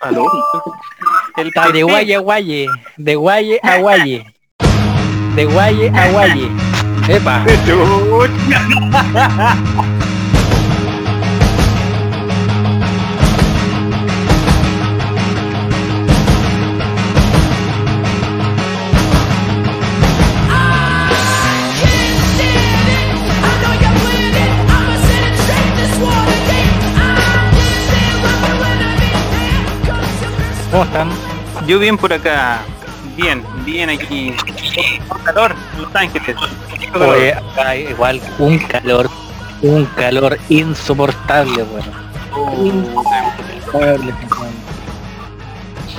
¿Aló? El Está de guaye a guaye. De guaye a guaye. De guaye a guaye. Epa. ¿Cómo están? Yo bien por acá. Bien, bien aquí. Con calor en Los Ángeles. Oye, acá hay igual un calor. Un calor insoportable, weón. Insoportable, weón.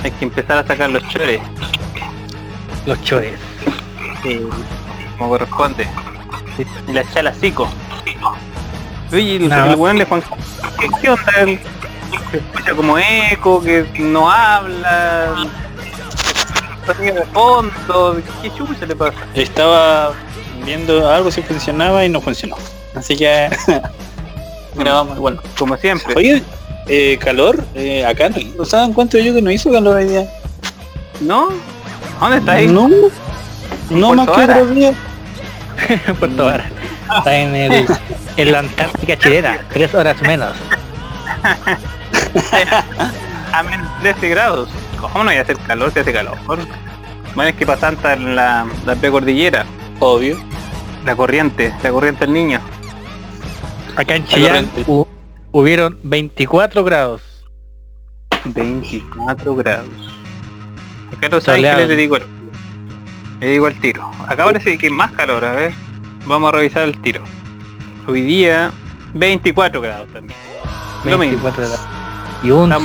Hay que empezar a sacar los chores. Los chores. Como corresponde. Y la chala cico. Oye, el, Nada el weón de Juan ¿Qué, onda? Escucha como eco, que no habla. De fondo. ¿Qué chucha le pasa? Estaba viendo algo si funcionaba y no funcionó. Así que grabamos igual. Como siempre. Oye, eh, calor, eh, acá no se dan cuenta yo que no hizo calor hoy día. ¿No? ¿Dónde está ahí? No, no más que Vara. otros días. Puerto Vara. Está en el en la Antártica chilena, tres horas menos. a menos 13 grados. ¿Cómo no voy a hacer calor si hace calor? Bueno, es que pasa tanta en la, la precordillera. Obvio. La corriente, la corriente del niño. Acá en Chillán hu- hubieron 24 grados. 24 grados. Acá en Los Soleado. Ángeles le digo, el- le digo el tiro. Acá parece que hay más calor, a ver. Vamos a revisar el tiro. Hoy día 24 grados también. Lo mismo. 24 grados. Y un Ah,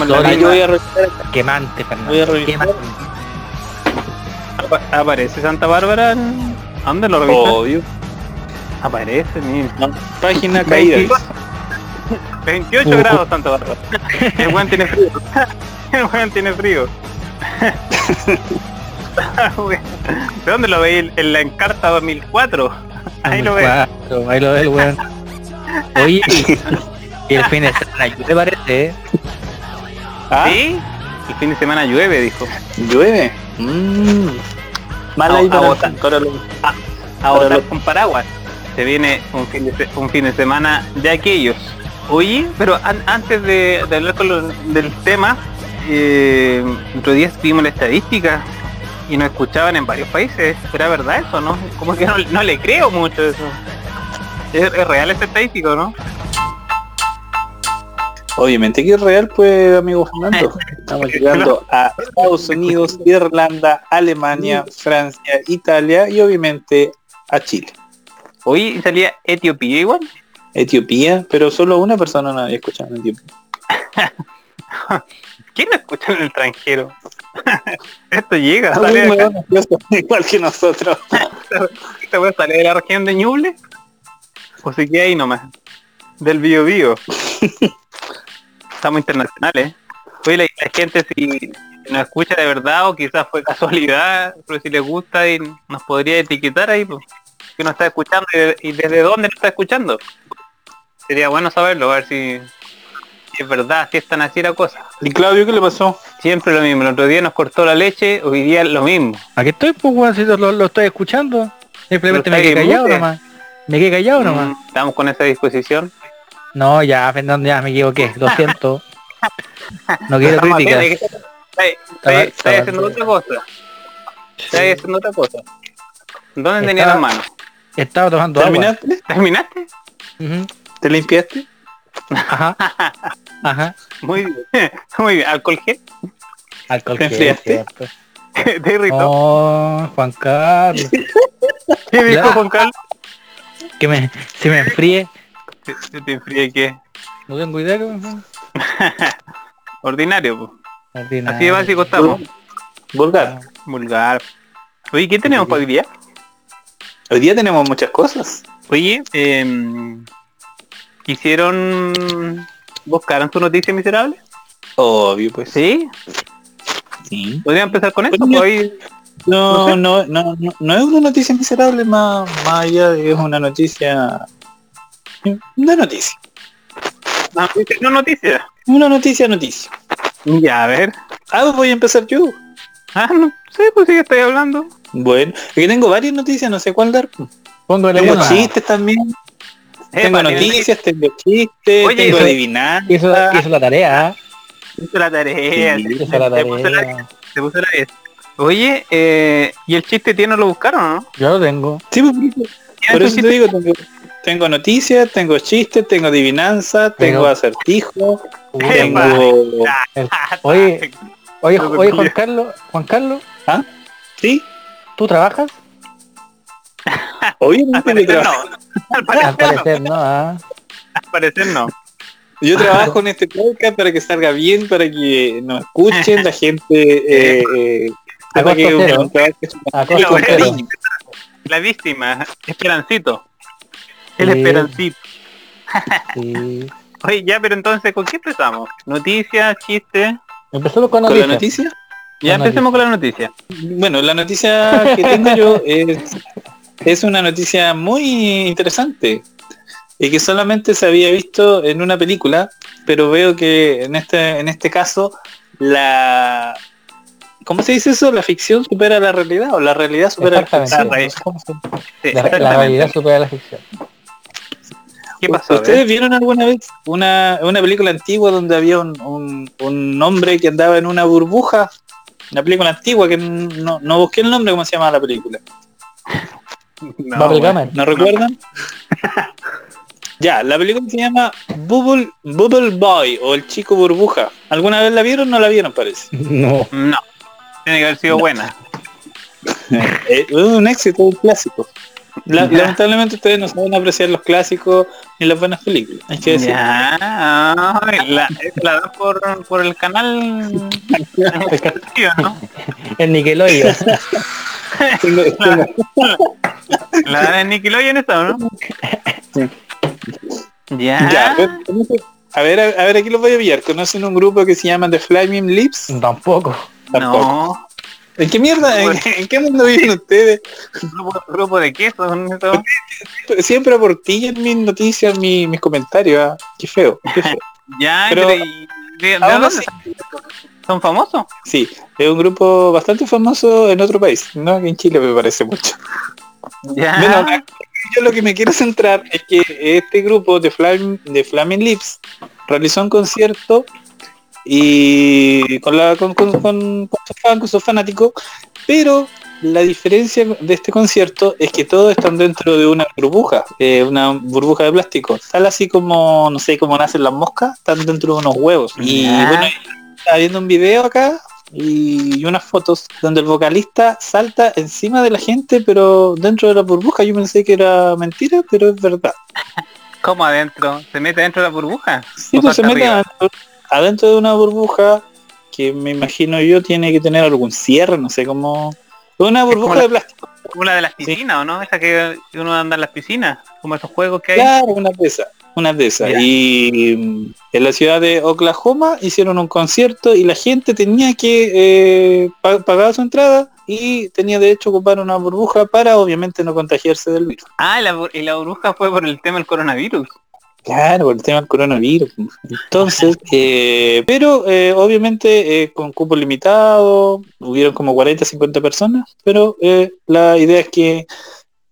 revisar. quemante, Fernando. Voy a revisar. Aparece Santa Bárbara. en- ¿A dónde lo revisas? Obvio. Aparece, mira. No, página caída. 28, 28 Uh. grados Santa Bárbara. El buen tiene frío. El buen tiene frío. ¿De dónde lo veí? En la Encarta 2004. Ahí lo ve. Ahí lo ve el weón. Oye, y el fin de semana llueve parece, ¿eh? Ah, ¿Sí? El fin de semana llueve, dijo. llueve. Mm. Mal A- ahí a para botar. para los- A votar con paraguas. Se viene un fin de, un fin de semana de aquellos. Oye, pero an- antes de, de hablar con lo- del tema, eh, otro día vimos la estadística y nos escuchaban en varios países. ¿Será verdad eso, no? Como que no, no le creo mucho eso. ¿Es, es real esta estadística, no? Obviamente que es real, pues, amigo Fernando. Estamos llegando a Estados Unidos, Irlanda, Alemania, Francia, Italia y obviamente a Chile. Hoy salía Etiopía igual. Etiopía, pero solo una persona no había escuchado en Etiopía. ¿Quién no escucha en el extranjero? Esto llega, sale de acá. Igual que nosotros. ¿Esta weá sale de la región de Ñuble? ¿O se queda ahí nomás? Del Bio Bio. Estamos internacionales. Oye, la, la gente si nos escucha de verdad o quizás fue casualidad, pero si les gusta y nos podría etiquetar ahí, pues, que nos está escuchando y, de- y desde dónde nos está escuchando. Sería bueno saberlo, a ver si, si es verdad, si es tan así la cosa. ¿Y Claudio qué le pasó? Siempre lo mismo, el otro día nos cortó la leche, hoy día lo mismo. Aquí estoy, pues, weón, si lo, lo estoy escuchando. Simplemente me quedé callado nomás. Me quedé callado nomás. Mm, Estamos con esa disposición. No, ya, Fernando, ya me equivoqué. Lo siento. No quiero críticas. atentos, que Está está- Estaba- está estaba- haciendo otra cosa. Está haciendo otra cosa. ¿Dónde tenía las manos? Estaba tomando agua. ¿Terminaste? ¿Terminaste? Ujú. ¿Te limpiaste? Ajá. Ajá. Muy bien. Muy bien. ¿Alcohol gel? Alcohol ¿Te gel, enfriaste? ¿Te irritó? Oh, Juan Carlos. ¿Qué dijo. Juan Carlos? Que me, si me enfríe. ¿Te, te- enfríe qué? No tengo idea que me enfríe. Ordinario, po. Ordinario. Así de básico estamos. Vulgar. Vulgar. Oye, ¿qué tenemos para hoy día? Hoy día tenemos muchas cosas. Oye, eh, ¿quisieron... ¿Buscaron tu noticia miserable? Obvio, pues. ¿Sí? Sí. ¿Podría empezar con esto? Pues. Hoy No, No no, no, no es una noticia miserable más, más allá de es una noticia. Una noticia. no, no noticia. Una noticia, noticia. Ya, a ver. Ah, voy a empezar yo. Ah, no sé, pues sí que estoy hablando. Bueno, es que tengo varias noticias, no sé cuál dar. Póngale Tengo una. chistes también. Tengo Epa, noticias, tengo chistes, Oye, tengo adivinanzas. Hizo, hizo la tarea. ¿ah? Hizo la tarea. Sí, Hizo la se puso la- tarea. se puso la 10. Oye, eh, ¿y el chiste tiene lo buscaron o no? Yo lo tengo. Sí, pues, por eso- por eso te digo, tengo, tengo noticias, tengo chistes, tengo adivinanzas, tengo Pero- acertijos, Uy, tengo... el- Oye, oye, oye, Juan. Carlos, Juan Carlos, ¿Sí? ¿tú trabajas? Al Obviamente que parecer trabajo. no. Al Al parecer no. no, ¿ah? Al parecer no. Yo trabajo en este podcast para que salga bien, para que nos escuchen, la gente eh, eh, A que cero. La víctima, Esperancito. El Sí. Esperancito. Sí. Oye, ya, pero entonces, ¿con qué empezamos? Noticias, chistes. Empezamos con con la noticia. Ya Con empecemos con la noticia. Bueno, la noticia que tengo yo es, es una noticia muy interesante y que solamente se había visto en una película, pero veo que en este, en este caso la... ¿Cómo se dice eso? ¿La ficción supera la realidad o la realidad supera la ficción? Se- Sí, La, realidad supera la ficción. ¿Qué pasó? ¿Ustedes vieron alguna vez una, una película antigua donde había un, un- un hombre que andaba en una burbuja? Una película antigua que no, no busqué el nombre, ¿cómo se llama la película? Bueno. ¿No recuerdan? ya, la película se llama Bubble, Bubble Boy o El Chico Burbuja. ¿Alguna vez la vieron? No la vieron, parece. No. No. Tiene que haber sido buena. Eh, es un éxito, un clásico. La- lamentablemente ustedes no saben apreciar los clásicos ni las buenas películas. Hay que decir. Ya, la, la dan por, por el canal ¿no? El Nickelodeon. La dan en Nickelodeon esta, ¿o ¿no? Ya. Ya, a ver, a ver, a ver, aquí los voy a pillar. ¿Conocen un grupo que se llama The Flaming Lips? Tampoco. Tampoco. no. ¿En qué mierda? ¿En, qué- en qué mundo viven ustedes? Grupo, grupo de queso estos? Siempre aportillan mis noticias, mis, mis comentarios. ¿ah? Qué feo, qué feo. Ya, Pero- pero, ¿y de, de Aún dónde así, son famosos? sí, es un grupo bastante famoso en otro país, no que en Chile me parece mucho. Ya. Bueno, yo lo que me quiero centrar es que este grupo de, Flam, de Flaming Lips realizó un concierto y con, la, con, con, con- con sus fanáticos, pero la diferencia de este concierto es que todos están dentro de una burbuja, eh, una burbuja de plástico, tal así como, no sé, cómo nacen las moscas, están dentro de unos huevos. Y bueno, estaba viendo un video acá y unas fotos donde el vocalista salta encima de la gente, pero dentro de la burbuja yo pensé que era mentira, pero es verdad. ¿Cómo adentro? ¿Se mete dentro de la burbuja? Sí, ¿O pues se mete adentro, adentro de una burbuja que me imagino yo tiene que tener algún cierre, no sé cómo... Una burbuja de plástico, Como la de las piscinas, ¿o no? Esa que uno anda en las piscinas, como esos juegos que hay. claro, una de esas, una de esas. Y mm, en la ciudad de Oklahoma hicieron un concierto y la gente tenía que eh, pa- pagar su entrada y tenía derecho a ocupar una burbuja para obviamente no contagiarse del virus. Ah, y la, bur- y la burbuja fue por el tema del coronavirus. Claro, por el tema del coronavirus. Entonces, eh, pero eh, obviamente eh, con cupo limitado, hubieron como 40, 50 personas, pero la idea es que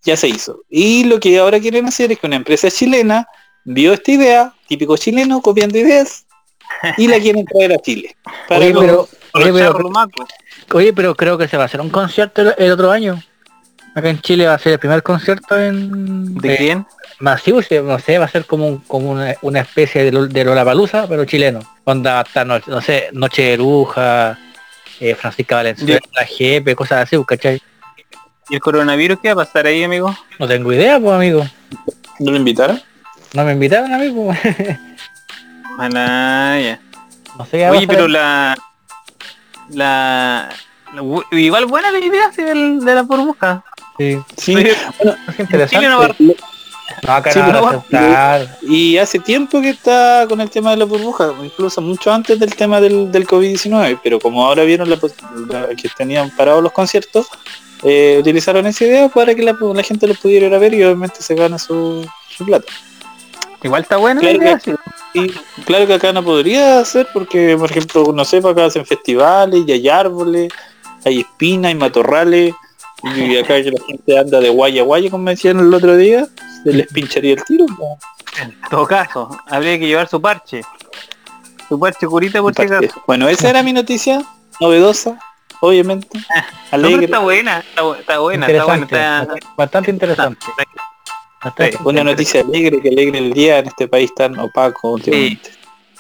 ya se hizo. Y lo que ahora quieren hacer es que una empresa chilena vio esta idea, típico chileno, copiando ideas, y la quieren traer a Chile. Para Oye, que- pero, oye, pero, lumacos. oye, pero creo que se va a hacer un concierto el, el otro año. Acá en Chile va a ser el primer concierto en ¿De eh, quién? masivo, no sé, va a ser como, un- como una, una especie de, de Lollapalooza, pero chileno. Onda hasta, no, no sé, Noche de Bruja, eh, Francisca Valenzuela, Jepe, cosas así, ¿cachai? ¿Y el coronavirus qué va a pasar ahí, amigo? No tengo idea, pues amigo. ¿No lo invitaron? No me invitaron, amigo. Ah, ya. no sé qué Oye, pero la, la... la Igual buena la idea sí, del- de la burbuja. Sí, Sí. Oye, es interesante. No va- No, acá Sí, no pero van a aceptar. Y hace tiempo que está con el tema de la burbuja, incluso mucho antes del tema del, del COVID-19, pero como ahora vieron la, pos- la- que tenían parados los conciertos, eh, utilizaron esa idea para que la, la gente lo pudiera ir a ver y obviamente se gana su, su plata. Igual está buena Claro la idea, que- sí. y claro que acá no podría hacer porque, por ejemplo, no sé, acá hacen festivales y hay árboles, hay espinas, hay matorrales. Y acá que la gente anda de guaya a guaya, como me decían el otro día, se les pincharía el tiro. En todo caso, habría que llevar su parche. Su parche curita por si acaso. Bueno, esa era mi noticia, novedosa, obviamente, No, pero alegre. está buena, está, bu- está buena, está buena. Está, bastante interesante. Bastante Sí, Una interesante. noticia alegre que alegre el día en este país tan opaco últimamente.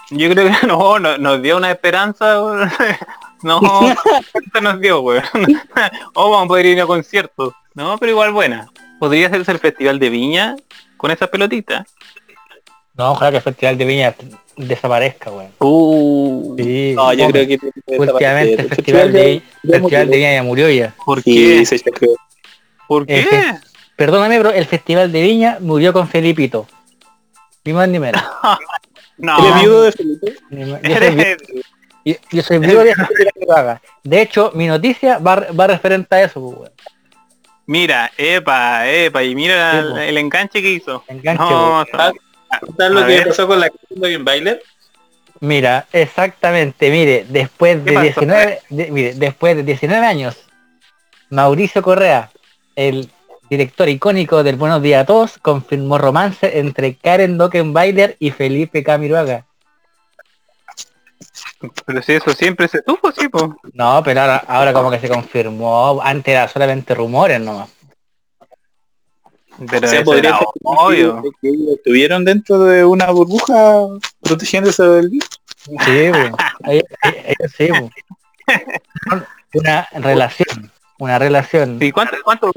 Yo creo que no, no- nos dio una esperanza. No, esto nos dio, weón. O vamos a poder ir a conciertos. No, pero igual buena. Podría hacerse el festival de Viña con esa pelotita. No, ojalá que el Festival de Viña desaparezca, weón. Uh, Sí, No, yo creo que últimamente el. Festival de, Festival de. Viña ya murió ya. ¿Por Sí, qué? chequeó. ¿Por qué? Perdóname, pero el Festival de Viña murió con Felipito. Ni más ni menos. No. ¿Eres viudo de Felipe? Ni Yo soy, yo- soy viudo de Felipe Vaga. De hecho, mi noticia va, va referente a eso, pues, weón. Mira, epa, epa, y mira Sí, el, enganche que hizo. Enganche, No, weón. sa- ¿Sabes lo A que ver. pasó con la en Bailer? Mira, exactamente, mire, después ¿Qué de pasó? 19, de- mire, después de 19 años, Mauricio Correa, el director icónico del Buenos Días a Todos, confirmó romance entre Karen Dockenbailer y Felipe Camiroaga. Pero si eso siempre se tuvo, sí, po. No, pero ahora, ahora como que se confirmó, antes era solamente rumores nomás. Pero O sea, podría era ser obvio. que- estuvieron dentro de una burbuja protegiéndose del virus. Sí, po. Ellos- ellos sí, po. Una relación, una relación. ¿Y cuánto, cuánto?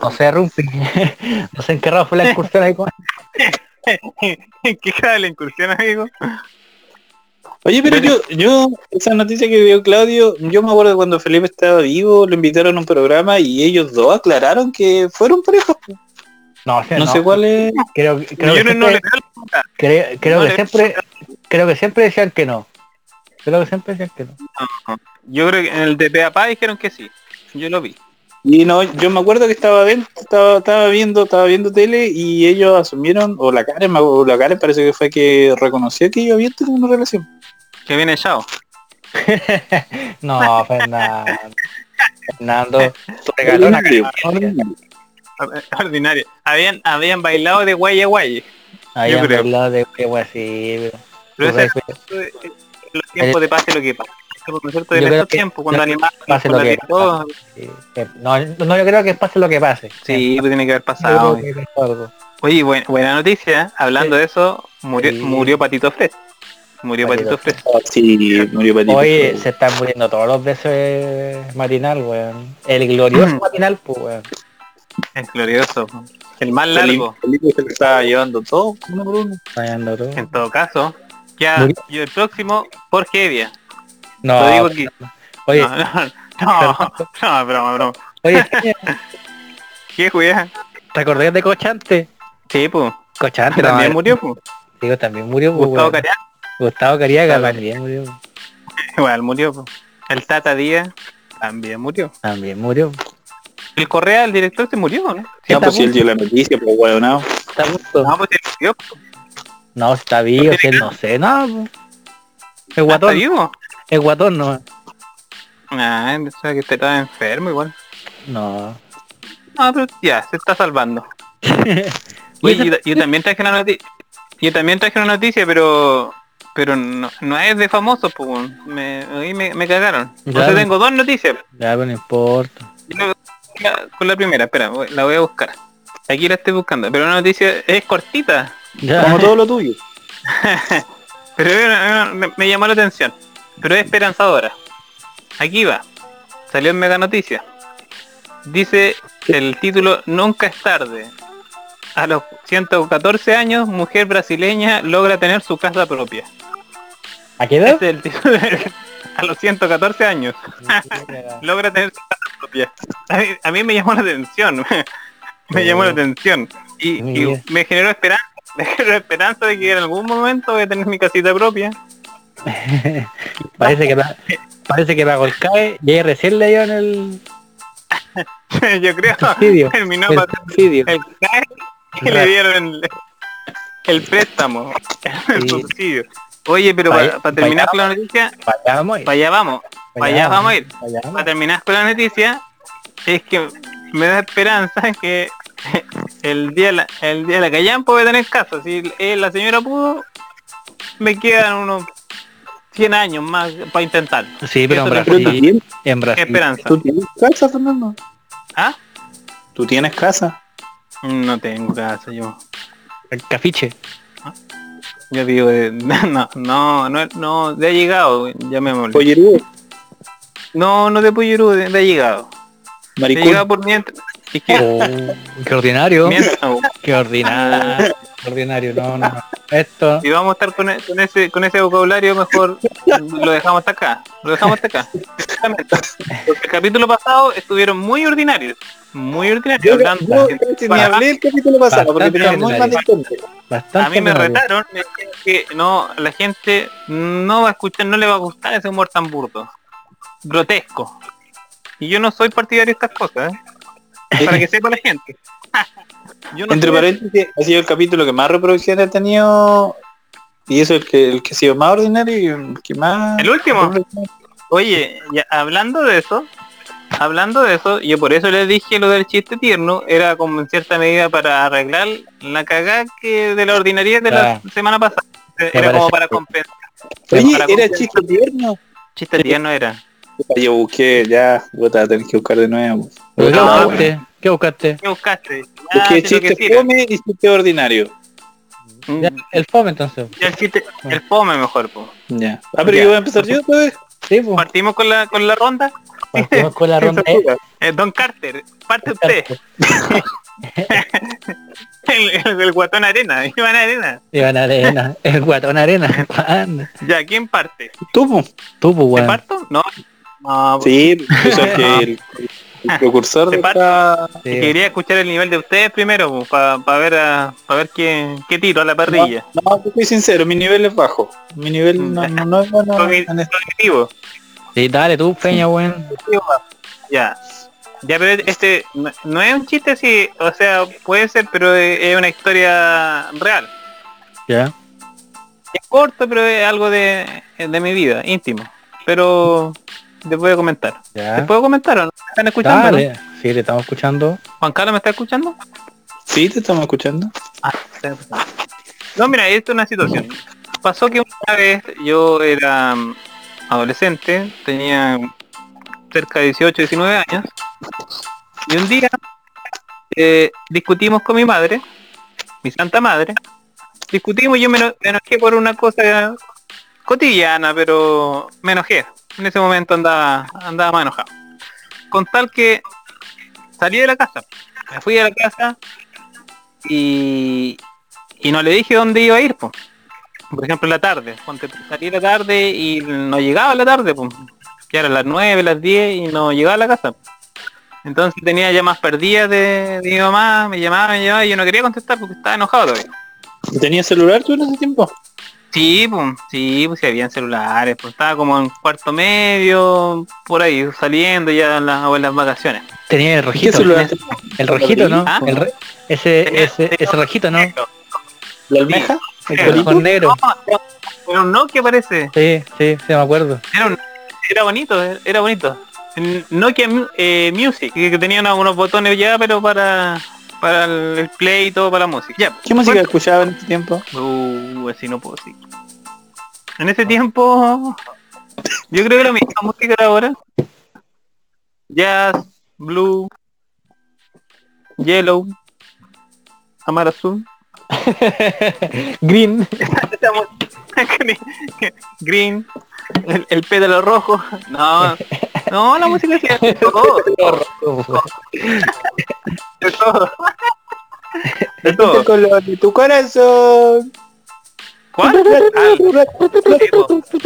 No sé, Rumpi. no sé en qué raro fue la incursión ahí con... ¿En qué cada la incursión, amigo? Oye, pero yo, yo, esa noticia que dio Claudio, yo me acuerdo cuando Felipe estaba vivo, lo invitaron a un programa y ellos dos aclararon que fueron parejas. No, sé, No, sé cuál es. Creo, que no, no le siempre, creo la creo, no que le- siempre, creo que siempre decían que no. Creo que siempre decían que no. Yo creo que en el de Peapá dijeron que sí. Yo lo vi. Y no, yo me acuerdo que estaba, ven- estaba, estaba viendo, estaba viendo tele y ellos asumieron, o la Karen, me acuerdo, la Karen parece que fue que reconoció que ellos habían tenido una relación. Que viene Chao. no, Fernando. Fernando. Habían, habían bailado de guay a guay. Habían creo. hablado de que así, pero... Pero tu ese los tiempos de pase lo que pase. Por cierto, Yo en estos que- tiempos, cuando pase lo que todo, sí, no, no, yo creo que pase lo que pase. Sí, pues tiene que haber pasado. que. Oye, buena, buena noticia. Hablando de eso, murió, Sí. murió Patito Fred. Murió Patito Patito Fred. Sí, murió Patito. Oye, se están muriendo todos los besos de matinal, weón. El glorioso matinal, pues, weón. Es glorioso. El más largo. Felipe se lo estaba llevando todo, uno por uno. Todo. En todo caso. Ya, Murió. y el próximo, Jorge Evia. No, Lo digo aquí. oye, No, no, no, no, broma, broma. oye, ¿Qué juega? ¿te acordás de Cochante? Sí, pues. Cochante También no, murió, pues. Digo, también murió, pues, Gustavo weón. Cariaga. Gustavo Cariaga también murió. Igual murió, pues. El Tata Díaz también murió. También murió. El Correa, el director, se murió, ¿no? Sí, No, pues si él dio la noticia, pues bueno, no. Está muerto. No, pues se murió. No, está vivo, si él no sé, no. pues. Es ¿Está guatón, vivo? Es guatón, no. Ah, pensaba que estaba enfermo igual. No. No, pero ya, se está salvando. Oye, yo, yo también traje una noticia. Yo también traje una noticia, pero pero no, no es de famosos, pues. Me, ahí me, me cagaron. Ya, Entonces tengo dos noticias. Ya, pero no importa. Yo Con la primera, espera, voy- la voy a buscar. Aquí la estoy buscando, pero la noticia es cortita. Ya. Como todo lo tuyo. Pero me, me llamó la atención. Pero es esperanzadora. Aquí va. Salió en Mega Noticia. Dice el título Nunca es tarde. A los 114 años, mujer brasileña logra tener su casa propia. ¿A qué edad? Ese es el título. A los 114 años. Logra tener su casa propia. A mí, a mí me llamó la atención. me llamó la atención. Y, me generó esperanza. Me generó esperanza de que en algún momento voy a tener mi casita propia. parece que pa- parece que pagó el CAE y ahí recién le dieron el Yo creo subsidio. terminó El subsidio. el CAE y le dieron el, el préstamo, el Sí. subsidio. Oye, pero para, terminar con la noticia, Para allá vamos a para allá vamos, para allá vamos a ir. para terminar con la noticia, es que me da esperanza que el día la, el día de la Callan puede tener caso. Si eh, la señora pudo, me quedan unos 100 años más para intentar. Sí, pero en Brasil, en Qué Brasil. esperanza. tú tienes casa, Fernando. ¿Ah? Tú tienes casa. No tengo casa yo. El cafiche. Yo digo, no, no, no, no, de ha llegado, llamémosle. Pollerudo. No, no de Pollerú, de, de ha llegado. De ha Maricón. llegado por mientras. Oh, qué ordinario. mientras, no, Qué ordinario. Ordinario. No, no. no. Esto. si vamos a estar con, e- con ese con ese vocabulario mejor lo dejamos hasta acá. Lo dejamos hasta acá. Exactamente. Porque el capítulo pasado estuvieron muy ordinarios. Muy ordinarios. Yo, hablando- yo ni para- hablé el capítulo pasado porque Bastante tenía muy mal ordinario. internet. Bastante. a mí me retaron me que no la gente no va a escuchar no le va a gustar ese humor tan burdo grotesco y yo no soy partidario de estas cosas ¿eh? para que sepa la gente yo no Entre paréntesis, ha sido el capítulo que más reproducciones ha tenido y eso es el que, el que ha sido más ordinario y el que más... el último. oye ya, hablando de eso hablando de eso yo por eso les dije lo del chiste tierno era como en cierta medida para arreglar la cagada que de la ordinariedad de la semana pasada. Era como para compensar. Oye, para era compensar. chiste tierno. chiste tierno era Yo busqué, ya, puta, tenés que buscar de nuevo. ¿Pero ¿Qué buscaste? ¿Qué buscaste? ¿Qué buscaste? Busqué Ah, que chiste era. fome y chiste ordinario. Ya, el fome entonces. ya el chiste, el fome mejor, po. Ya. Ah, pero Ya. yo voy a empezar yo, pues. Sí, pues. Partimos con la con la ronda. Partimos con la ronda. Eh, Eh, Don Carter, parte usted. El, el, el guatón arena, Iván Arena. Iván Arena. El guatón arena. Ya, ¿quién parte? Tú, po. Tú, pues, ¿Te parto? No. No, Sí, tú sabes que el, el precursor ¿Te de esta... Sí. Quería escuchar el nivel de ustedes primero, para ver a, pa ver qué, qué tiro a la parrilla. No, no, soy sincero, mi nivel es bajo. Mi nivel no, no, no es bueno. Cognitivo. Sí, dale tú, Peña, weón. Ya. Ya, pero este no, es un chiste así, o sea, puede ser, pero es es una historia real. Ya. Es corto, pero es algo de, de mi vida, íntimo. Pero les voy a comentar. ¿Les Ya. puedo comentar o no? ¿Me ¿Están escuchando? no? Dale. Sí, te estamos escuchando. ¿Juan Carlos me está escuchando? Sí, te estamos escuchando. Ah. No, mira, esto es una situación. Pasó que una vez yo era mm, adolescente, tenía cerca de 18, 19 años, y un día eh, discutimos con mi madre, mi santa madre, discutimos y yo me, eno- me enojé por una cosa cotidiana, pero me enojé. En ese momento andaba, andaba más enojado. Con tal que salí de la casa, me fui a la casa y, y no le dije dónde iba a ir, po. por ejemplo en la tarde, tú, salí en la tarde y no llegaba a la tarde, pues. ya eran las 9, las 10 y no llegaba a la casa. Entonces tenía llamadas perdidas de, de mi mamá, me llamaba, me llamaba y yo no quería contestar porque estaba enojado todavía. ¿Tenías celular tú en ese tiempo? Sí, pues, sí, pues sí habían celulares, pues estaba como en cuarto medio, por ahí, saliendo ya en las, o en las vacaciones. Tenía el ¿Qué rojito. celular? El rojito, ¿no? ¿Ah? El re- ese, ese, ese rojito, ¿no? ¿La almeja? ¿El? Con negro. No, era un Nokia parece. Sí, sí, sí, me acuerdo. Era, un- era bonito, era bonito. Nokia eh, Music, que tenía unos botones ya, pero para para el, play y todo para la música. Ya. ¿Qué música escuchaba en ese tiempo? Uh, así no puedo decir. En ese tiempo, yo creo que la misma música de ahora. Jazz, blue, yellow, amar azul. Green. Green, el, el pétalo rojo. No, no, la música de todo, de todo. De Este todo. color de tu corazón. ¿Cuál? Ah.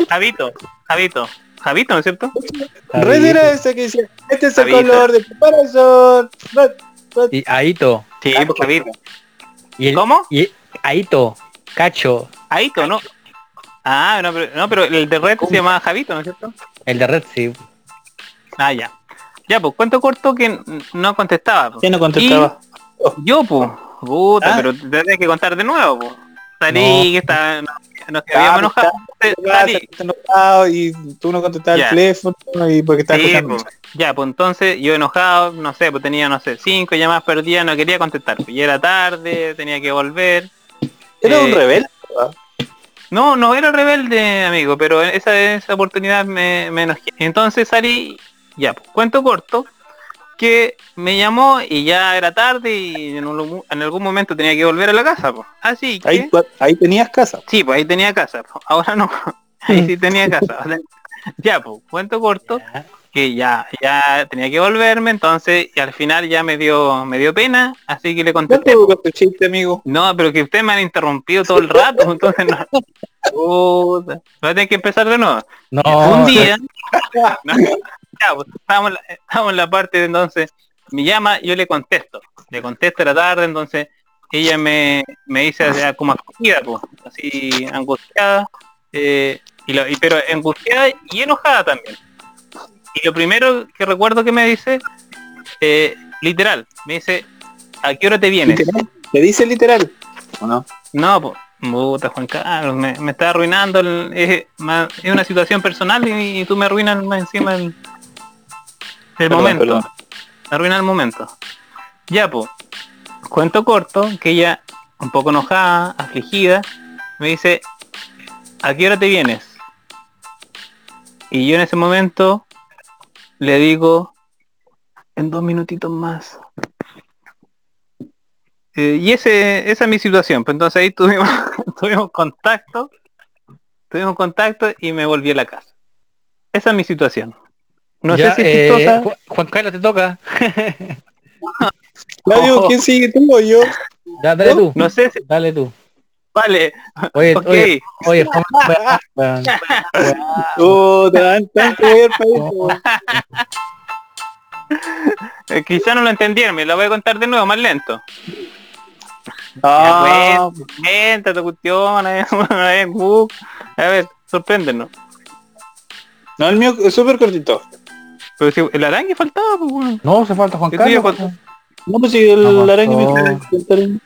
Javito, Javito, Javito, ¿no es cierto? Red era ese que dice, este es el Javito. color de tu corazón. Y Aito. Sí, pues Javito. Y el, ¿Cómo? y Aito. Cacho. Javito, ¿no? Ah, no pero, no, pero el de Red se llamaba Javito, ¿no es cierto? El de Red, sí. Ah, ya. Ya, pues cuento corto que no contestaba. pues. ¿Quién no contestaba? Yo, pues, puta, Ah. pero te tenés que contar de nuevo, pues. salí, No. que estaba, nos, nos Ya, habíamos pues, enojado. Salí. enojado y tú no contestabas el teléfono y porque estabas Sí, escuchando. pues, ya, pues entonces yo enojado, no sé, pues tenía, no sé, cinco llamadas perdidas, no quería contestar. pues, Y era tarde, tenía que volver. Era un Eh, rebelde. No, no era rebelde, amigo, pero esa, esa oportunidad me, me enojé. Entonces salí, ya, pues, cuento corto, que me llamó y ya era tarde y en, un- en algún momento tenía que volver a la casa. Pues. Así que... Ahí, ahí tenías casa. Sí, pues ahí tenía casa. Ahora no. Ahí sí tenía casa. Ya, pues, cuento corto, Ya. que ya, ya tenía que volverme, entonces, y al final ya me dio, me dio pena, así que le ¿Cuánto contesté. duró tu chiste, amigo? No, pero que ustedes me han interrumpido todo el rato, entonces no. Puta. Voy a tener que empezar de nuevo. No, Un día. no, ya, pues, estábamos, en la- estábamos en la parte de entonces, me llama, yo le contesto. Le contesto a la tarde, entonces ella me, me dice ya como acogida, pues, así angustiada, eh, y lo- y- pero angustiada y enojada también. Y lo primero que recuerdo que me dice, eh, literal, me dice, ¿a qué hora te vienes? Literal. ¿Le dice literal? ¿O no? No, pues, puta Juan Carlos, me, me está arruinando, el- es, es una situación personal y, y tú me arruinas más encima el, el Perdón, momento. perdón. Arruina el momento. Ya, pues, cuento corto, que ella, un poco enojada, afligida, me dice, ¿a qué hora te vienes? Y yo en ese momento le digo, en dos minutitos más. Eh, y ese, esa es mi situación. Pues entonces ahí tuvimos, tuvimos contacto, tuvimos contacto y me volví a la casa. Esa es mi situación. No Ya, sé si es eh, chistosa. Ju- Juan Carlos te toca. Claudio, Oh. ¿quién sigue tú o yo? Ya, dale tú. No sé si. Dale tú. Vale. Oye, Ok. oye, oye, weón. Oh, tan, tan que voy al país. Quizá no lo entendieron. Me lo voy a contar de nuevo, más lento. Ah, Lenta tu cuestión. eh, eh, bug. A ver, sorpréndenos. no, el mío es súper cortito. Pero si el araña faltaba, pues, weón. No, se falta Juan ¿Qué tuyo Carlos. falta? No, pues si el No, araña me no.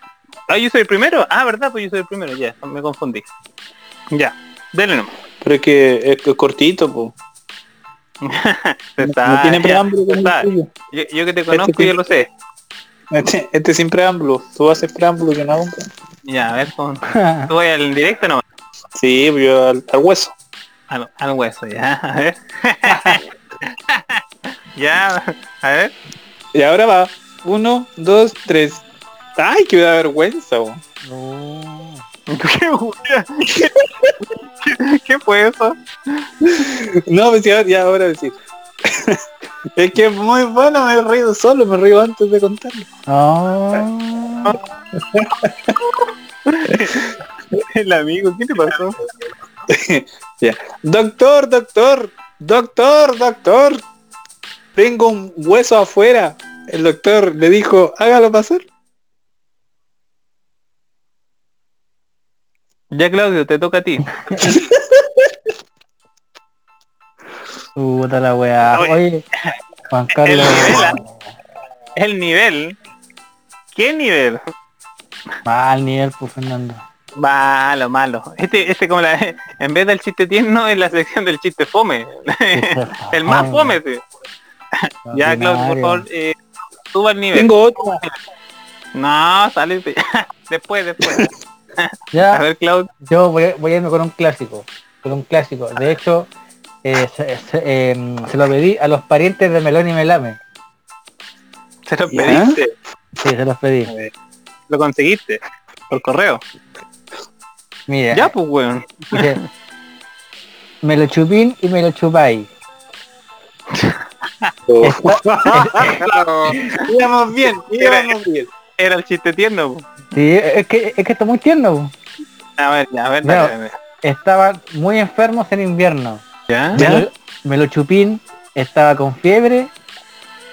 Ah, yo soy el primero. Ah, verdad, pues yo soy el primero. Ya, me confundí. Ya, dele nomás. Pero es que es cortito. Se No, no tiene ya, preámbulo tuyo. Yo, yo que te conozco, Este yo lo sé. Este, este sin preámbulo. Tú haces preámbulo, yo no. Ya, a ver, con... tú voy al directo nomás. Sí, pues yo al, al hueso. Al, al hueso, ya, a ver. ya, a ver. Y ahora va. Uno, dos, tres. Ay, que da vergüenza, po. No. ¿Qué, wea? ¿Qué, qué fue eso? No, pues ya, ya ahora decir. es que es muy bueno, me he reído solo, me río antes de contarlo. No. El amigo, ¿qué te pasó? Ya. Doctor, doctor, doctor, doctor. Tengo un hueso afuera. El doctor le dijo, hágalo pasar. Ya, Claudio, te toca a ti. Puta la weá. Oye. Juan Carlos. nivel, El nivel. ¿Qué nivel? Mal nivel, pues Fernando. Malo, malo. Este, este como la, en vez del chiste tierno es la sección del chiste fome. El más fome, sí. Ya, Claudio, por favor, eh, suba el nivel. Tengo otro. No, sale. Después, después. A Ya, ver, Claudio. yo voy, voy a irme con un clásico. Con un clásico. De hecho, eh, se, se- em, se lo pedí a los parientes de Melón y Melame. Se lo ¿Ya? pediste. Sí, se los pedí. Lo conseguiste. Por correo. Mira, Ya, pues, weón. dice, me lo chupín y me lo chupáis. íbamos bien, íbamos bien. Era el chiste tierno. po. Sí, es que, es que está muy tierno. po. A ver, ya, a ver, No. dale, muy enfermos en invierno. ¿Ya? Me lo, me lo chupín estaba con fiebre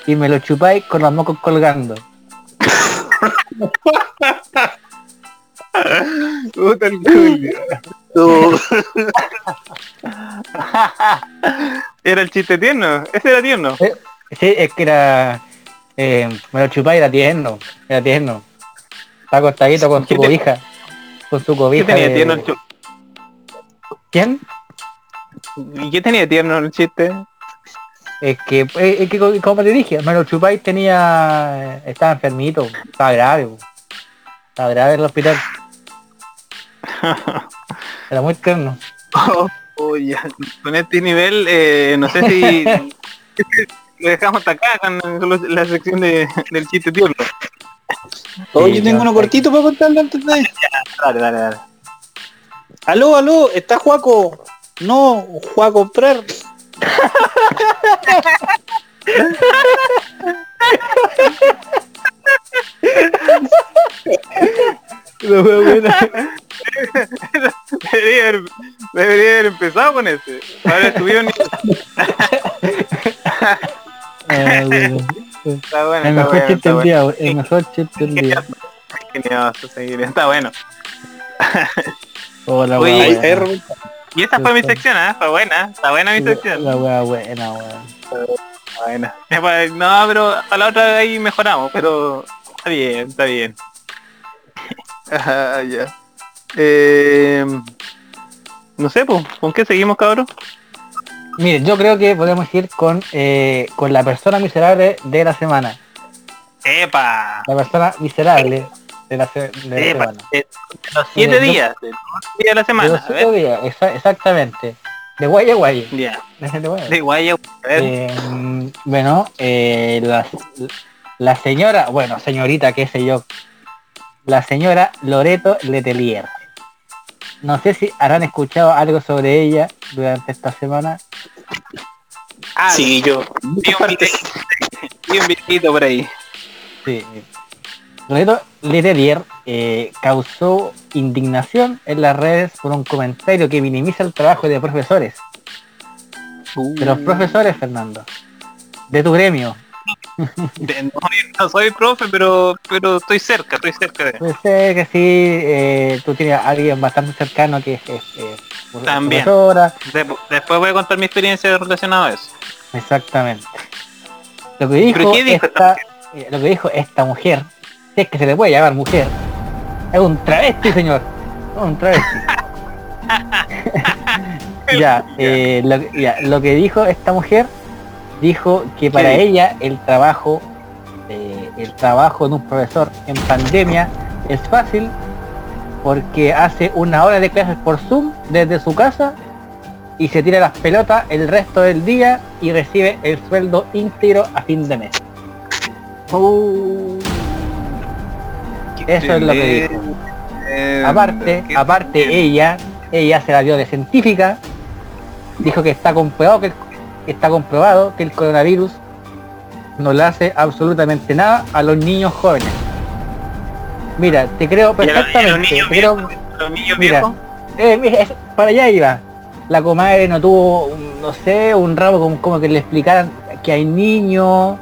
y me lo chupáis con los mocos colgando. Puta el culo. Era el chiste tierno. Ese era tierno. Sí, es que era... eh, me lo chupáis, era tierno. Era tierno. Está acostadito con ¿Qué su cobija. con su ¿Qué cobija tenía de de- tierno el ¿Quién? ¿Y qué tenía tierno el chiste? Es que, eh, es que co- como te dije, Melo Chupay tenía, estaba enfermito, estaba grave, estaba grave en el hospital, era muy tierno. Oh, oh, ya. Con este nivel, eh, no sé si lo dejamos hasta acá con la sección de, del chiste tierno. Oye, Sí, yo tengo uno cortito para contarle antes de... Dale, dale, dale. Aló, aló, ¿está Juaco? No, Juaco comprar. Debería haber, debería haber empezado con ese. Ahora subió un Ah, bueno. Está bueno, El está mejor está del día, el mejor chiste del día. Ingenioso, seguir. Está bueno. Hola, Oye, wea buena. ahí, Roberto. Y esa fue mi sección, ¿ah? Está buena, está buena mi sección. La wea buena, wea. Está buena. Eh, No, pero a la otra ahí mejoramos, pero está bien, está bien. Ah, ya. Eh, no sé, pues, ¿con qué seguimos, cabrón? Mire, yo creo que podemos ir con, eh, con la persona miserable de la semana. ¡Epa! La persona miserable de la, se- de la ¡Epa! semana. De los siete Eh, días, de los siete días de la De semana. los A siete días, exa- exactamente. De guaya a guaya. Ya. De guaya. De guaya, a ver. Eh, bueno, eh, la, la señora, bueno, señorita, qué sé yo, la señora Loreto Letelier. No sé si habrán escuchado algo sobre ella durante esta semana. Ah, Sí, yo. vi un videito, vi un videito por ahí. Sí. Loreto Letelier eh, causó indignación en las redes por un comentario que minimiza el trabajo de profesores. De los profesores, Fernando. De tu gremio. De- no, soy profe, pero pero estoy cerca, estoy cerca de que sí, eh, tú tienes a alguien bastante cercano que es, es, También. De- después voy a contar mi experiencia relacionada a eso. exactamente. Lo que dijo, ¿Pero qué dijo esta, eh, lo que dijo esta mujer, si es que se le puede llamar mujer, es un travesti, señor. Un travesti. ya, eh, lo, ya, lo que dijo esta mujer, dijo que para ella el trabajo, eh, el trabajo de un profesor en pandemia es fácil porque hace una hora de clases por Zoom desde su casa y se tira las pelotas el resto del día y recibe el sueldo íntegro a fin de mes. Eso es lo que dijo. Eh, Aparte, ¿qué- aparte ella, ella se la dio de científica, dijo que está comprobado que, el- que está comprobado que el coronavirus no le hace absolutamente nada a los niños jóvenes. Mira, te creo los- perfectamente. niños creo- los niños Mira. eh, mira, para allá iba. La comadre no tuvo, no sé, un ramo como, como que le explicaran que hay niños,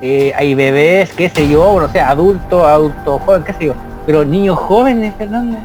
eh, hay bebés, qué sé yo, no sé, adultos, adultos jóvenes, qué sé yo. Pero niños jóvenes, Fernando.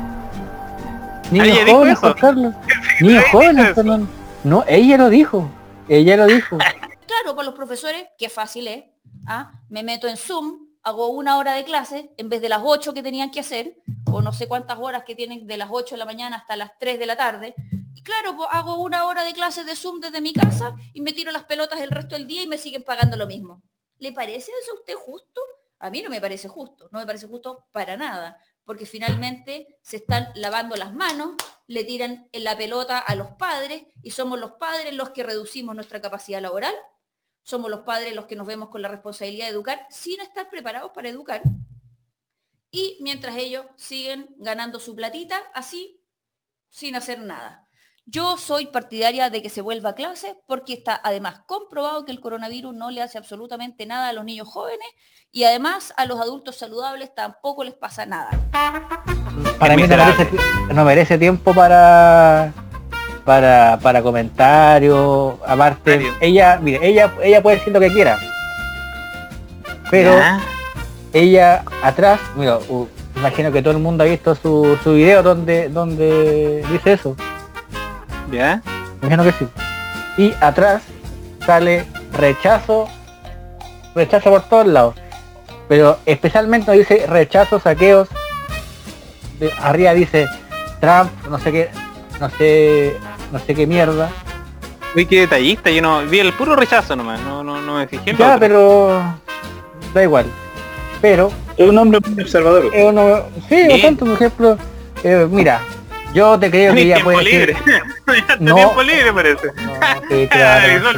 Niños jóvenes. Juan Carlos. Niños jóvenes. Fernando. No, ella lo dijo. Ella lo dijo. Claro, para los profesores, qué fácil es. ¿ah? Me meto en Zoom, hago una hora de clase en vez de las 8 que tenían que hacer, o no sé cuántas horas que tienen de las 8 de la mañana hasta las 3 de la tarde. Y claro, pues hago una hora de clase de Zoom desde mi casa y me tiro las pelotas el resto del día y me siguen pagando lo mismo. ¿Le parece eso a usted justo? A mí no me parece justo, no me parece justo para nada, porque finalmente se están lavando las manos, le tiran en la pelota a los padres y somos los padres los que reducimos nuestra capacidad laboral somos los padres los que nos vemos con la responsabilidad de educar sin estar preparados para educar. Y mientras ellos siguen ganando su platita así, sin hacer nada. Yo soy partidaria de que se vuelva a clase porque está además comprobado que el coronavirus no le hace absolutamente nada a los niños jóvenes y además a los adultos saludables tampoco les pasa nada. Para mí no merece, no merece tiempo para para para comentarios. Aparte, Serio. ella, mire, ella, ella puede decir lo que quiera. Pero Ya. ella atrás, mira, imagino que todo el mundo ha visto su, su video donde, donde dice eso. ¿Ya? Imagino que sí. Y atrás sale rechazo, rechazo por todos lados. Pero especialmente dice rechazo, saqueos. De- arriba dice Trump, no sé qué, no sé, no sé qué mierda. Uy, qué detallista, yo no vi el puro rechazo nomás, no, no, no me fijé en Ya, pero da igual. Pero Es un hombre muy observador. uno, Sí. bastante, por ejemplo, eh, mira, yo te creo que ella tiempo puede libre. decir, No. tiempo libre parece. no, sí, claro,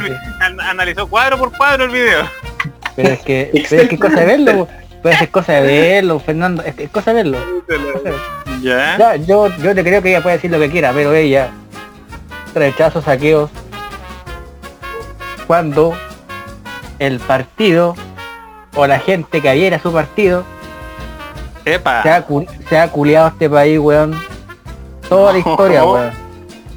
analizó, sí. cuadro por cuadro el video. pero es que, pero es que cosa de verlo, pues es cosa de verlo, Fernando, es, que es cosa de verlo. Ya. Ya, yo, yo te creo que ella puede decir lo que quiera, pero ella rechazo saqueos cuando el partido o la gente que adhiere a su partido Epa. se ha, cu- se ha culiado este país, weón. Toda la historia, weón.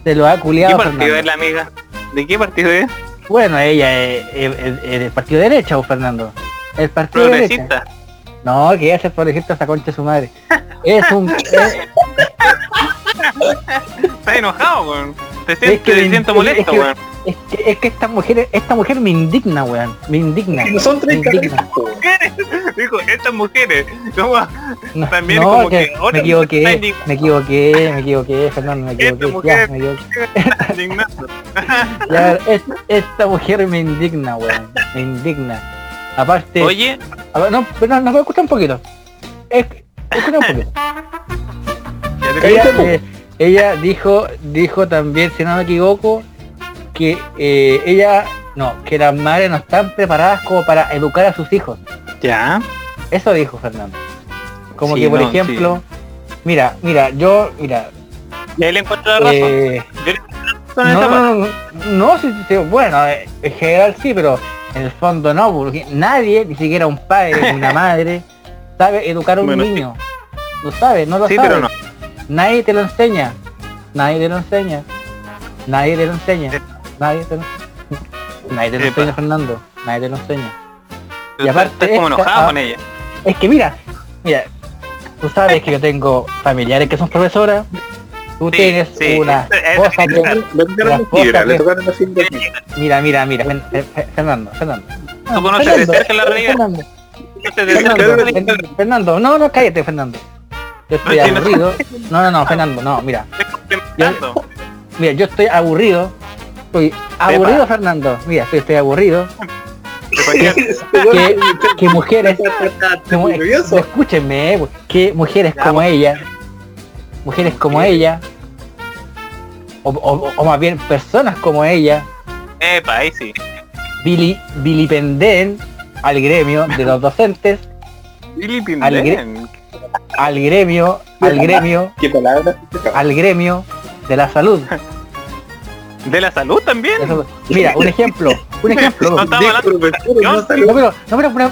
Se lo ha ¿Qué culiado. partido Fernando. es la amiga? ¿De qué partido es? Bueno, ella es, es- es- es del partido derecha, o Fernando. El partido derecha. Progresista. No, que ella es progresista esa concha de su madre. Es un... es- Estás enojado, weón. Te siento, que te siento es molesto, weón. Es que, es que esta mujer, esta mujer me indigna, weón. Me indigna. No son 30 me indigna. pesos. Dijo, estas mujeres. No, También no, como que que me equivoqué, me equivoqué, me equivoqué, Fernando, me Esta equivoqué, mujer- ya, me equivoqué. Ya, es- esta mujer me indigna, weón, me indigna. Aparte, Oye, a ver, no, pero no, nos voy a escuchar un poquito. Es, escucha un poquito. ella, eh, ella dijo, dijo también, si no me equivoco, que eh, ella, no, que las madres no están preparadas como para educar a sus hijos. Ya. Eso dijo Fernando. Como Sí, que por no, ejemplo, mira, mira, yo, mira, Y ahí le encuentro la razón. eh, razón no, no, no, no, sí, bueno, eh, en general sí, pero en el fondo no, porque nadie, ni siquiera un padre, una madre, sabe educar a un Bueno, niño. Lo sabe, no lo sabe. pero no. Nadie te lo enseña. Nadie te lo enseña. Nadie te lo enseña. Nadie te lo Nadie te lo enseña, Fernando. Nadie te lo enseña. Tú aparte estás como enojado ah, con ella. Es que mira, mira, tú sabes que yo tengo familiares que son profesoras. Tú Sí, tienes sí, una cosa que... Le tocaron Las la fibra, cosas le que- tocaron la fibra. Mira, mira, mira, Fer- Fer- Fer- Fernando, Fernando. Tú conoces de cerca la realidad. Fernando, Fernando, no, no, cállate, Fernando. Yo estoy aburrido. No, no, no, Fernando, no, mira. Complementando. Mira, yo estoy aburrido. Estoy aburrido, Fernando. Mira, estoy, estoy aburrido. Que, que mujeres, que escúchenme, eh, que mujeres Ya, como ella, mujeres como ¿Qué? ella, o, o- o más bien personas como ella, Epa, ahí sí. vili- vilipenden al gremio de los docentes, Billy Al Pinden. al gremio, al gremio, ¿Qué palabras? al gremio de la salud. ¿De la salud también? Eso- mira, un ejemplo, un ejemplo. No pero, no, pero, pero,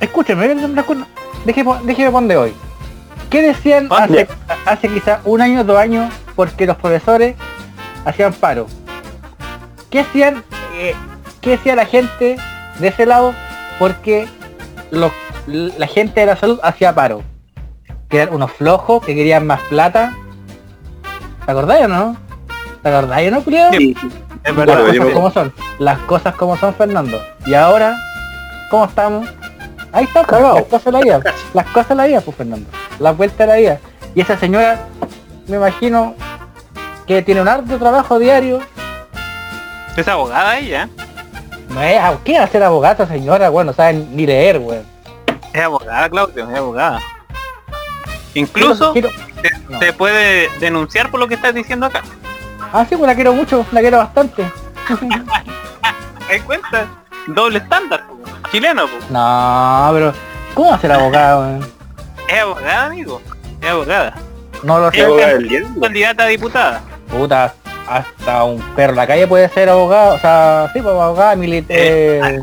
escúcheme, déjeme, déjeme poner hoy. ¿Qué decían Ah, hace, hace quizás un año, dos años, porque los profesores hacían paro? ¿Qué hacían, eh, qué decía la gente de ese lado? Porque los- la gente de la salud hacía paro. Que eran unos flojos que querían más plata. ¿Te acordáis o no? ¿Te acordáis no, culiao? Sí. Es Las verdad. Bueno, cosas yo- como son. Las cosas como son, Fernando. Y ahora, ¿cómo estamos? Ahí está, pues, las cosas de la vida. Las cosas de la vida, pues Fernando. La vuelta de la vida. Y esa señora, me imagino que tiene un harto trabajo diario. Es abogada ella. No es, ¿qué va a ser abogada señora? Bueno, no saben ni leer, weón. Es abogada, Claudio, es abogada. Incluso Quiero- te, no. te puede denunciar por lo que estás diciendo acá. Ah, sí, pues la quiero mucho, la quiero bastante. ¿Te cuenta? Doble estándar, po. chileno, po. No, pero, ¿cómo va a ser abogada, weón? Es abogada, amigo. Es abogada. No lo ¿Qué sé. abogado? Candidata a diputada. Puta, hasta un perro en la calle puede ser abogado, o sea, sí, pues abogada, militar.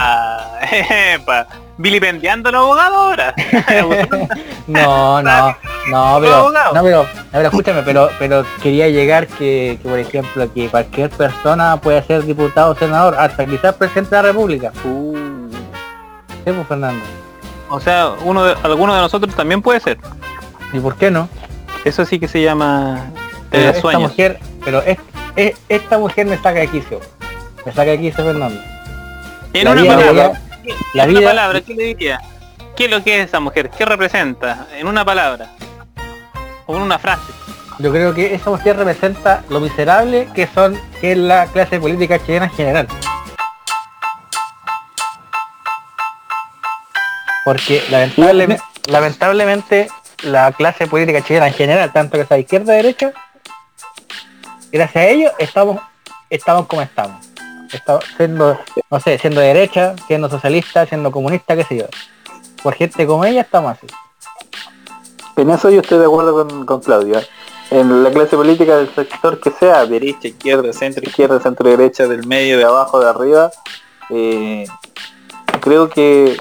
Ah, epa. Vilipendiando al abogado ahora. No, no, no, pero, abogado. no, pero, no, pero escúchame, pero, pero quería llegar que, que, por ejemplo, que cualquier persona puede ser diputado o senador, hasta quizás presidente de la república. Uh, Sí, pues Fernando. o sea, uno de, alguno de nosotros también puede ser. ¿Y por qué no? Eso sí que se llama tener esta sueños. mujer, pero es, es- esta mujer me saca de quicio. Me saca de quicio, Fernando. En la una vida palabra, la en una palabra, ¿qué le diría? ¿Qué es lo que es esa mujer? ¿Qué representa? En una palabra. O en una frase. Yo creo que esa cuestión representa lo miserable que son que es la clase política chilena en general. Porque lamentable- lamentablemente la clase política chilena en general, tanto que sea izquierda derecha, gracias a ellos estamos, estamos como estamos. Estamos siendo, no sé, siendo derecha, siendo socialista, siendo comunista, qué sé yo. Por gente como ella estamos así. En eso yo estoy de acuerdo con, con Claudio. ¿eh? En la clase política del sector que sea, derecha, izquierda, centro, izquierda, centro, derecha, del medio, de abajo, de arriba, eh, creo que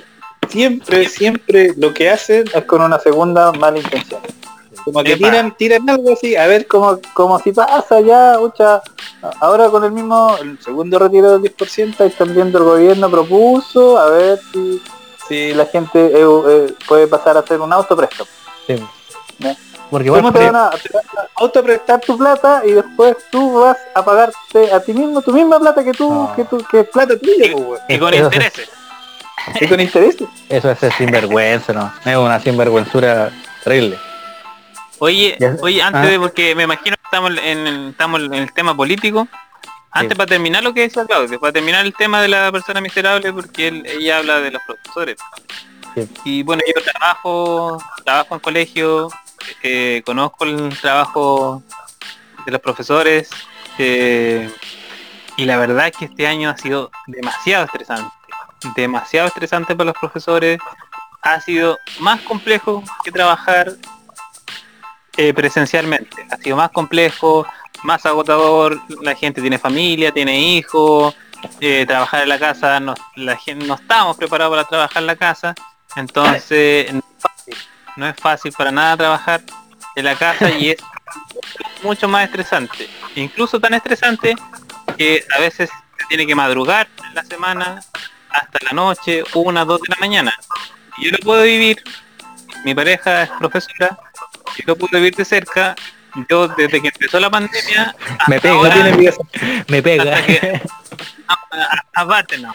siempre, siempre lo que hacen es con una segunda mala intención. Como que Epa. tiran, tiran algo así, a ver cómo, cómo si pasa ya, mucha, ahora con el mismo, el segundo retiro del 10%, ahí están viendo el gobierno propuso, a ver si, si la gente eh, eh, puede pasar a hacer un autopréstamo. Sí. Porque ¿Cómo te van a, autoprestar tu plata y después tú vas a pagarte a ti mismo tu misma plata que tú, No. que tú, que es plata tuya, pues, weón? Y con Eso- intereses. Y con intereses. Eso es sinvergüenza, ¿no? Es una sinvergüenzura terrible. Oye, oye, antes ah. de, porque me imagino que estamos en el, estamos en el tema político. Antes Sí. para terminar lo que decía Claudio, para terminar el tema de la persona miserable, porque él, ella habla de los profesores. Sí. Y bueno, yo trabajo, trabajo en colegio, eh, conozco el trabajo de los profesores, eh, y la verdad es que este año ha sido demasiado estresante. Demasiado estresante para los profesores. Ha sido más complejo que trabajar eh, presencialmente. Ha sido más complejo, más agotador. La gente tiene familia, tiene hijos. eh, trabajar en la casa, no, la gente, no estamos preparados para trabajar en la casa. Entonces, no es fácil, no es fácil para nada trabajar en la casa y es mucho más estresante. Incluso tan estresante que a veces se tiene que madrugar en la semana hasta la noche, una, dos de la mañana. Y yo lo puedo vivir, mi pareja es profesora, yo lo puedo vivir de cerca, yo desde que empezó la pandemia, Me pega, ahora, tiene vida- Me pega. que- no, a- aparte no.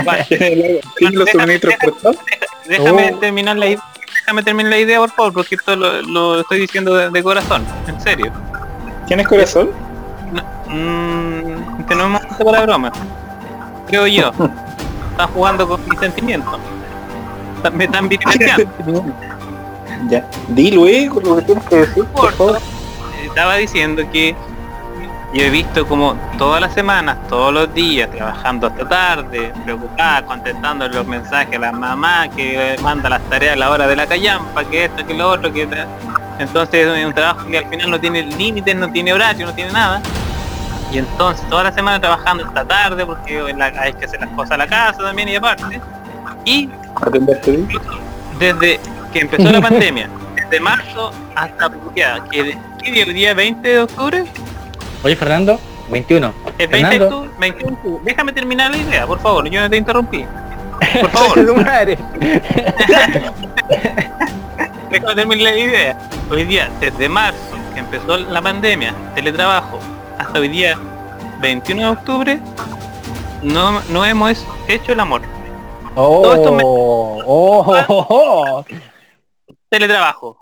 Aparte, ¿Tiene los suministros cortados? déjame Oh. terminar la idea, déjame terminar la idea por favor, porque esto lo, lo estoy diciendo de, de corazón, en serio. ¿Tienes corazón? No, mm, este no es momento para broma. Creo yo. Están jugando con mis sentimientos. Están- Me están vilipendiando. Ya. Di luego lo que tienes que decir, por favor. Eh, Estaba diciendo que yo he visto como todas las semanas, todos los días, trabajando hasta tarde, preocupada, contestando los mensajes a la mamá que manda las tareas a la hora de la callampa, que esto, que lo otro, que... Entonces es un trabajo que al final no tiene límites, no tiene horario, no tiene nada. Y entonces toda la semana trabajando hasta tarde porque hay que hacer las cosas a la casa también y aparte. Y desde que empezó la pandemia, desde marzo hasta ya, que, ¿qué día? ¿El día 20 de octubre? Oye, Fernando, 21. El 20 de Fernando. octubre, 21 de octubre. Déjame terminar la idea, por favor, yo no te interrumpí. Por favor, déjame terminar la idea. Hoy día, desde marzo, que empezó la pandemia, teletrabajo, hasta hoy día, 21 de octubre, no, no hemos hecho el amor. Oh, Todo esto me- oh, oh, oh, oh. Teletrabajo.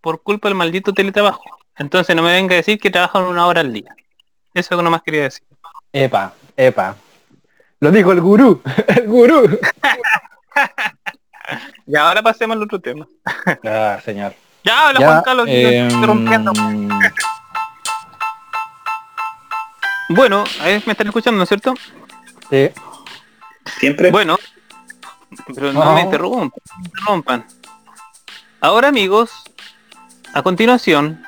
Por culpa del maldito teletrabajo. Entonces no me venga a decir que trabajan una hora al día. Eso es lo que nomás quería decir. Epa, epa. Lo dijo el gurú, el gurú. Y ahora pasemos al otro tema. Ah, señor. Ya habla Ya, Juan Carlos, que em, estoy rompiendo. Bueno, a ver, me están escuchando, ¿no es cierto? sí. Siempre. Bueno, pero no No. me interrumpan, no me interrumpan. Ahora amigos, a continuación,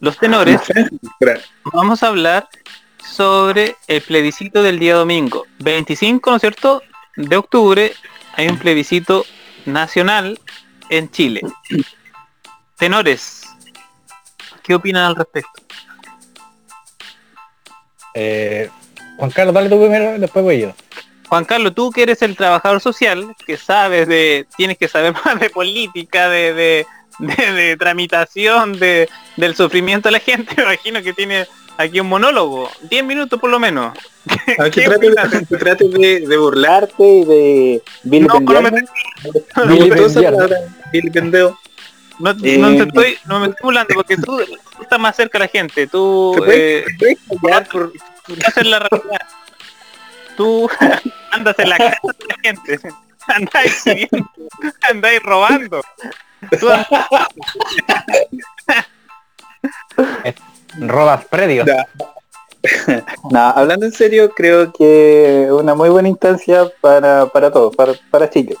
los tenores, vamos a hablar sobre el plebiscito del día domingo. 25, ¿no es cierto? De octubre hay un plebiscito nacional en Chile. Tenores, ¿qué opinan al respecto? Eh, Juan Carlos, dale tú primero, después voy yo. Juan Carlos, tú que eres el trabajador social, que sabes de, tienes que saber más de política, de, de, de- de tramitación, de, del sufrimiento de la gente, me imagino que tiene aquí un monólogo, 10 minutos por lo menos. Ver, de, que trate de, burlarte y de No, no me-. No, te estoy, no me estoy burlando porque tú, tú estás más cerca de la gente. Tú ¿Te puedes- eh, por- la realidad. Tú andas en la casa de la gente. Andáis siguiendo, andáis robando. Tú Robas predios. No, hablando en serio, creo que es una muy buena instancia para, para todos, para, para Chile.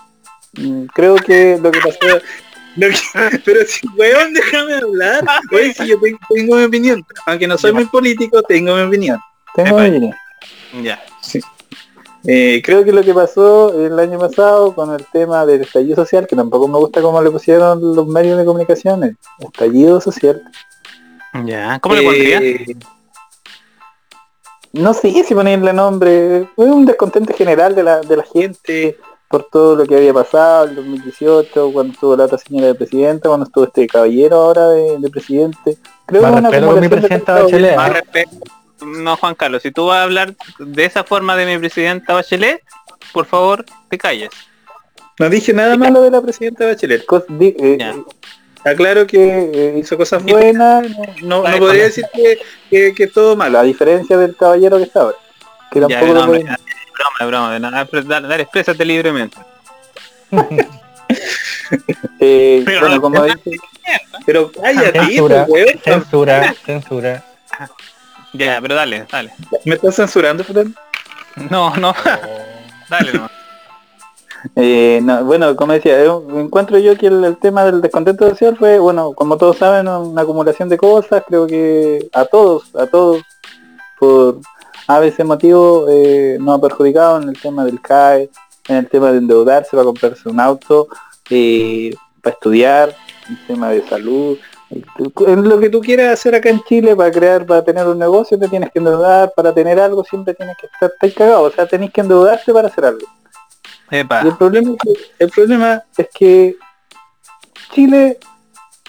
Mm, Creo que lo que pasó... lo que- pero si, weón, déjame hablar. Oye, si yo tengo, tengo mi opinión. Aunque no soy muy político, tengo mi opinión. Tengo mi opinión. Ya. Eh, creo que lo que pasó el año pasado con el tema del estallido social, que tampoco me gusta cómo le pusieron los medios de comunicación, el estallido social, Ya. ¿Cómo le pondrías? Eh, no sé si ponerle nombre. Fue un descontento general de la, de la gente por todo lo que había pasado en 2018, cuando estuvo la otra señora de presidenta, cuando estuvo este caballero ahora de, de presidente. Creo que una respeto mi presidenta Bachelet. Más ¿eh? respeto. No, Juan Carlos, si tú vas a hablar de esa forma de mi presidenta Bachelet, por favor, te calles. No dije nada malo de la presidenta Bachelet. Cos- di- eh, eh, aclaro que eh, hizo cosas buenas, no, no, Vale, no podría decir que, que, todo malo, a diferencia del caballero que está ahora. Que Ya, tampoco no, puede- broma, broma, no, dale, dale, exprésate libremente. Eh, Pero bueno, como dice, pero cállate, Censura, pues, censura, censura. Ya, pero dale, dale. ¿Me estás censurando, Fran? No, no, dale nomás. Eh, no, bueno, como decía, eh, encuentro yo que el, el tema del descontento social fue, bueno, como todos saben, una acumulación de cosas, creo que a todos, a todos, por a veces motivo eh, nos ha perjudicado en el tema del CAE, en el tema de endeudarse para comprarse un auto, eh, para estudiar, el tema de salud, en lo que tú quieras hacer acá en Chile para crear, para tener un negocio te tienes que endeudar, para tener algo siempre tienes que estar, cagado, o sea, tenés que endeudarte para hacer algo. Y el problema, es que- el problema es que Chile,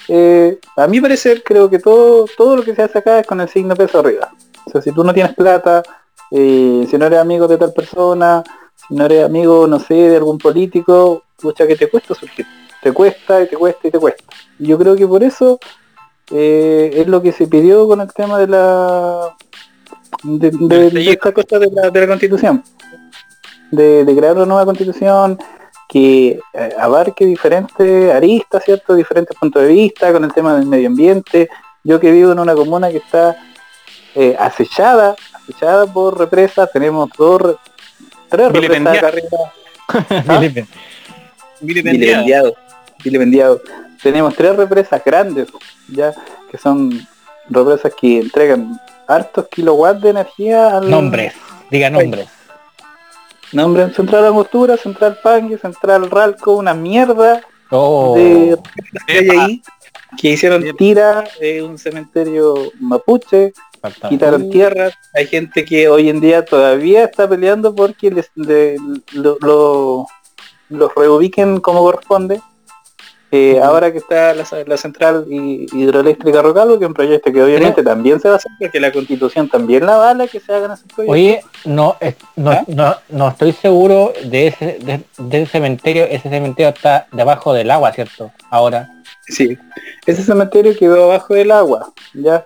eh, a mi parecer, creo que todo, todo lo que se hace acá es con el signo peso arriba. O sea, si tú no tienes plata, eh, si no eres amigo de tal persona, si no eres amigo, no sé, de algún político, pucha que te cuesta surgir. Te cuesta y te cuesta y te cuesta. Y yo creo que por eso eh, es lo que se pidió con el tema de la de, de- de esta cosa de la, de la constitución de, de crear una nueva constitución que eh, abarque diferentes aristas, ¿cierto? Diferentes puntos de vista con el tema del medio ambiente. Yo que vivo en una comuna que está eh, acechada, acechada por represas, tenemos dos, re- tres represas acá arriba. ¿Ah? Vilipendiado. Vilipendiado. Vilipendiado. Tenemos tres represas grandes, ya, que son represas que entregan hartos kilowatts de energía al Nombres, diga nombres. nombre Central Angostura, Central Pangue, Central Ralco, una mierda Oh, de que hay ahí, que hicieron tira, un cementerio mapuche, falta. quitaron tierras, hay gente que hoy en día todavía está peleando porque les de- lo, lo- los reubiquen como corresponde. Eh, ahora que está la, la central hi- hidroeléctrica Rocalvo, que es un proyecto que obviamente también se va a hacer, porque la constitución también la avala que se hagan esos proyectos. Oye, no, es- no, ¿Ah? no, no estoy seguro de ese, de, de ese cementerio. Ese cementerio está debajo del agua, ¿cierto? Ahora. Sí, ese cementerio quedó abajo del agua, ya.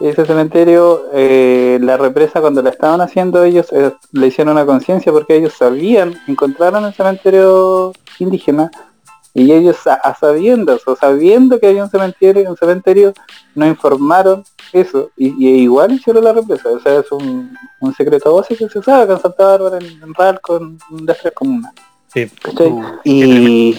Ese cementerio, eh, la represa cuando la estaban haciendo ellos eh, le hicieron una conciencia porque ellos sabían, encontraron el cementerio indígena y ellos a, a sabiendas o sabiendo que había un cementerio, un cementerio, no informaron eso y, igual hicieron la represa, o sea es un, un secreto voces que se sabe acá en Santa Bárbara, en, en Ralco, en, en las tres comunas. Y,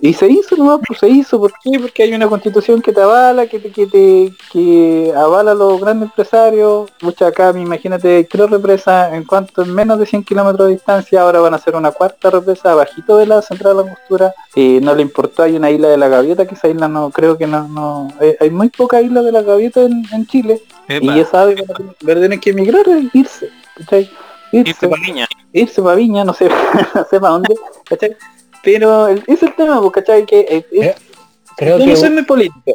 y se hizo nomás, pues se hizo, ¿por qué? Porque hay una constitución que te avala, que te, que te que avala a los grandes empresarios, mucha acá, me imagínate, hay tres represas en cuanto en menos de 100 kilómetros de distancia, ahora van a hacer una cuarta represa abajito de la central de la Angostura, y no le importó, hay una isla de la gaviota, que esa isla no, creo que no, no, hay, hay muy pocas islas de la gaviota en, en Chile, epa, y esa ave van a tener- que emigrar, e irse, ¿cachai? irse pa' Viña. Irse para Viña, no sé, no sé para dónde, ¿cachai? Pero el- es el tema, pues, ¿cachai? Que eh, es- Eh, Creo yo que no soy muy político,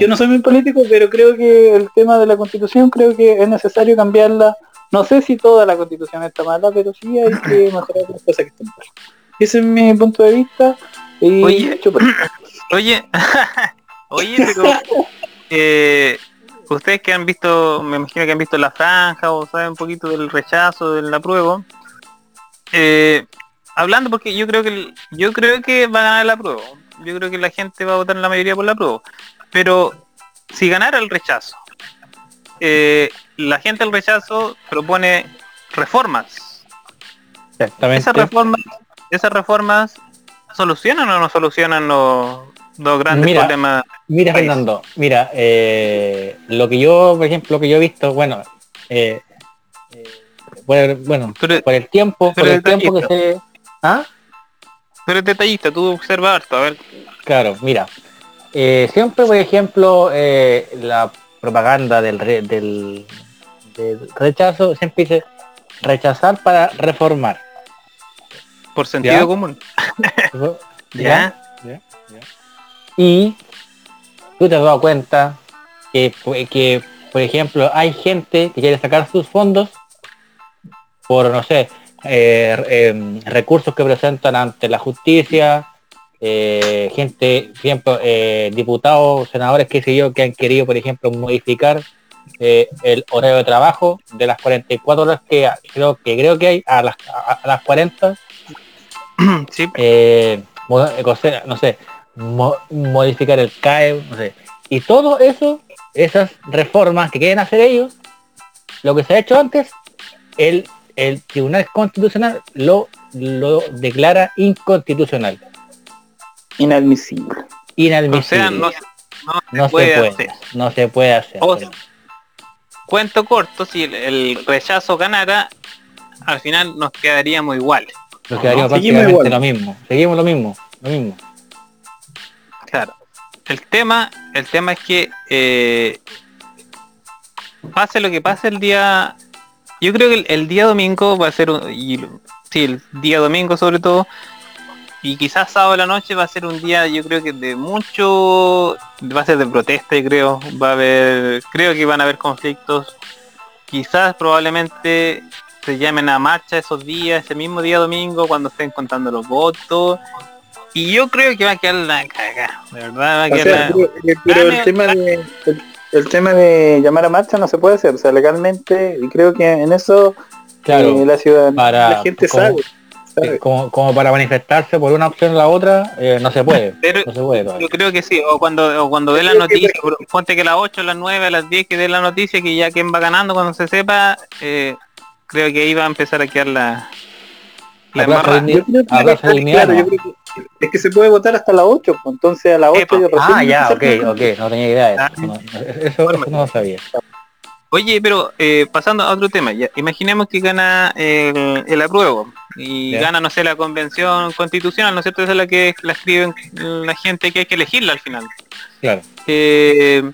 yo no soy muy político, pero creo que el tema de la constitución creo que es necesario cambiarla. No sé si toda la constitución está mala, pero sí hay que mejorar las cosas que están mal. Ese es mi punto de vista. Y Oye. Oye, Oye, pero eh, ustedes que han visto, me imagino que han visto la franja o saben un poquito del rechazo, del apruebo. Eh, hablando porque yo creo que yo creo que va a ganar el apruebo. Yo creo que la gente va a votar en la mayoría por la apruebo. Pero si ganara el rechazo, eh, la gente del rechazo propone reformas. Exactamente. Esas reformas, esas reformas solucionan o no solucionan los, los grandes Mira, problemas. Mira, país. Fernando, mira, eh, lo que yo, por ejemplo, lo que yo he visto, bueno, eh, por el, bueno, Pero, por el tiempo, por el tiempo que se... ¿Ah? pero detallista, tú observas harto, a ver. Claro, mira. eh, siempre, por ejemplo, eh, la propaganda del, re- del, del rechazo siempre dice rechazar para reformar. Por sentido ¿Ya? común. ¿Ya? Y tú te has dado cuenta que, que, por ejemplo, hay gente que quiere sacar sus fondos por, no sé, eh, em, recursos que presentan ante la justicia, eh, gente, eh, diputados, senadores, qué sé yo, que han querido, por ejemplo, modificar eh, el horario de trabajo de las 44 horas que creo que creo que hay a las, a, las 40 sí, eh, eh, no sé, mo- modificar el CAE, no sé. Y todo eso, esas reformas que quieren hacer ellos, lo que se ha hecho antes, el, el Tribunal Constitucional lo, lo declara inconstitucional, Inadmisible. o inadmisible. sea, no, no se no se puede puede, hacer. no se puede hacer. O sea, Cuento corto, si el, el rechazo ganara, al final nos quedaríamos iguales. Nos quedaría no, seguimos prácticamente igual. lo mismo. Seguimos lo mismo, lo mismo. Claro. El tema, el tema es que eh, pase lo que pase el día. Yo creo que el, el día domingo va a ser un, y, sí, el día domingo sobre todo. Y quizás sábado de la noche va a ser un día, yo creo que de mucho, va a ser de protesta, yo creo, va a haber, creo que van a haber conflictos. Quizás probablemente se llamen a marcha esos días, ese mismo día domingo, cuando estén contando los votos. Y yo creo que va a quedar la cagada, de verdad va a O quedar sea, la- pero, pero Gane- el tema de el, el tema de llamar a marcha no se puede hacer, o sea, legalmente y creo que en eso Claro, eh, la ciudad para- la gente como- sabe, sabe. como, como para manifestarse por una opción o la otra, eh, no se puede. Pero No se puede yo creo que sí, o cuando, o cuando dé la que, noticia, por- ponte que a las 8, a las 9, a las 10 que dé la noticia que ya quien va ganando cuando se sepa, eh, creo que ahí va a empezar a quedar la, la claro, yo ¿no? creo que es que se puede votar hasta las 8, pues, entonces a las 8 Epa. yo recién Ah, ya, ok, ok, no tenía idea de eso. Ah. No, eso, eso no lo sabía. Oye, pero eh, pasando a otro tema, ya, imaginemos que gana el, el apruebo y Ya. gana, no sé, la convención constitucional, ¿no es cierto? Esa es la que la escriben la gente que hay que elegirla al final. Claro. Eh,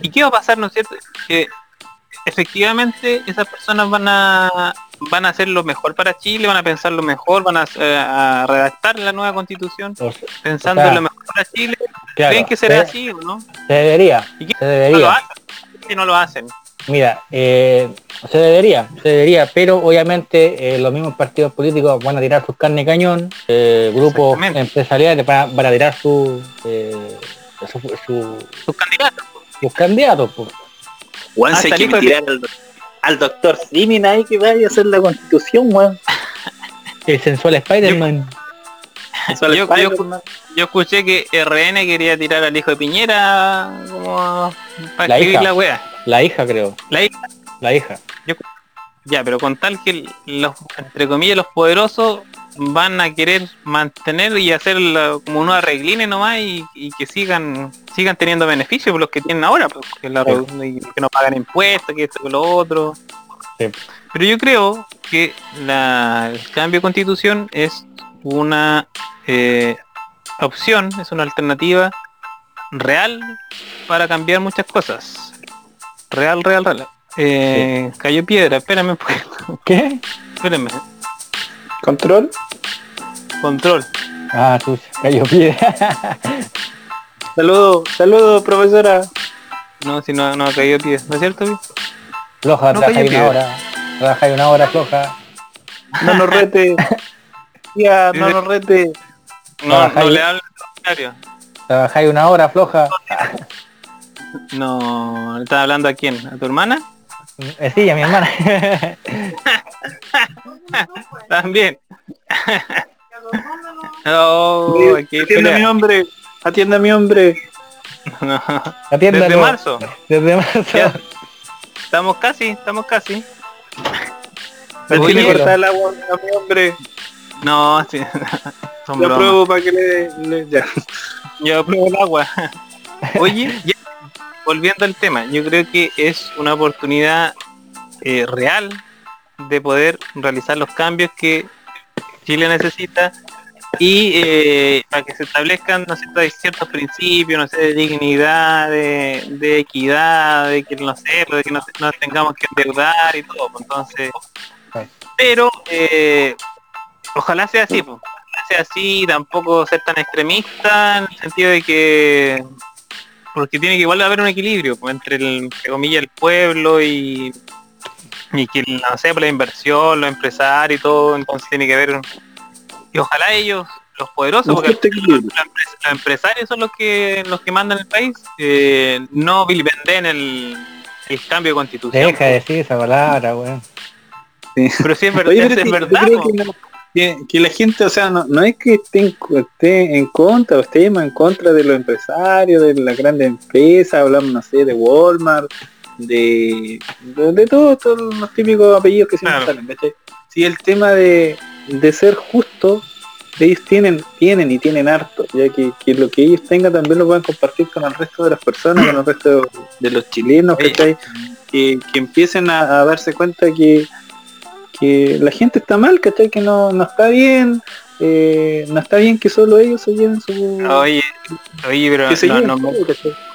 ¿Y qué va a pasar, no es cierto? Que efectivamente esas personas van a van a hacer lo mejor para Chile, van a pensar lo mejor, van a, eh, a redactar la nueva constitución O sea, pensando O sea, en lo mejor para Chile. claro, ¿Creen que será se, así o no? se debería, ¿Y qué se no lo debería. hacen? Si no lo hacen. Mira, eh, se debería, se debería, pero obviamente eh, los mismos partidos políticos van a tirar sus carne y cañón, eh, grupos empresariales van a, van a tirar su, eh, su- su- Sus candidatos. sus candidatos. pues. Juan, tirar al, al doctor Simin ahí que vaya a hacer la constitución, weón. El sensual Spider-Man. Yo- escuché que RN quería tirar al hijo de Piñera como para La escribir hija. la wea. La hija, creo. La hija. La hija. Ya, pero con tal que los, entre comillas, los poderosos van a querer mantener y hacer la- como unos arreglines nomás y, y que sigan sigan teniendo beneficios por los que tienen ahora, pues, que, la, Sí. y que no pagan impuestos, que esto, que lo otro. Sí. Pero yo creo que la, el cambio de constitución es una eh, opción, es una alternativa real para cambiar muchas cosas. Real, real, real. Eh, Cayó piedra, espérame poquito. ¿Qué? Espérenme. Control. Control. Ah, tú, cayó pie. Saludos, saludos, profesora. No, si no, no ha caído pie. ¿No es cierto? Pi? floja, No trabaja una pie. hora. Trabaja una hora floja. No nos rete. Ya, no nos rete. No, no le hablo secretario. Trabajáis una hora floja. No, ¿le ¿estás hablando a quién? ¿A tu hermana? Eh, sí, a mi hermana. También. oh, qué Atienda a mi hombre. Atienda a mi hombre. No. Atiéndalo. Desde marzo. Desde marzo. Ya. Estamos casi, estamos casi. Le tiene que cortar el agua a mi hombre. No, sí. Son bromas. pruebo para que le, le- ya. Yo pruebo el agua. Oye, ya, volviendo al tema, yo creo que es una oportunidad eh, real de poder realizar los cambios que Chile necesita y eh, para que se establezcan no sé, ciertos principios, no sé, de dignidad, de, equidad, de que no sé, de que no tengamos que endeudar y todo. pues, Entonces, pero eh, ojalá sea así, pues. ojalá sea así, tampoco ser tan extremista en el sentido de que porque tiene que igual haber un equilibrio pues, entre el entre comillas el pueblo y y que no sé, por la inversión, los empresarios y todo, entonces tiene que haber y ojalá ellos, los poderosos, porque los, empres- los empresarios son los que los que mandan el país, eh, no vilipenden el, el cambio de constitución. Deja de decir esa palabra, weón. Pero sí es verdad, Oye, es, pero verdad. creo po. que, no- que- que la gente, o sea, no, no es que esté en, esté en contra, o estemos en contra de los empresarios, de las grandes empresas, hablamos, no sé, de Walmart, de, de, de todos, todos los típicos apellidos que siempre Claro. salen, ¿cachai? Si el tema de, de ser justo, ellos tienen, tienen y tienen harto, ya que, que lo que ellos tengan también lo puedan compartir con el resto de las personas, con el resto de, de los chilenos. ¿cachai? Que, que empiecen a, a darse cuenta que, que la gente está mal, ¿cachai? Que no, no está bien, eh, no está bien que solo ellos se lleven su... Oye, oye, pero no, no,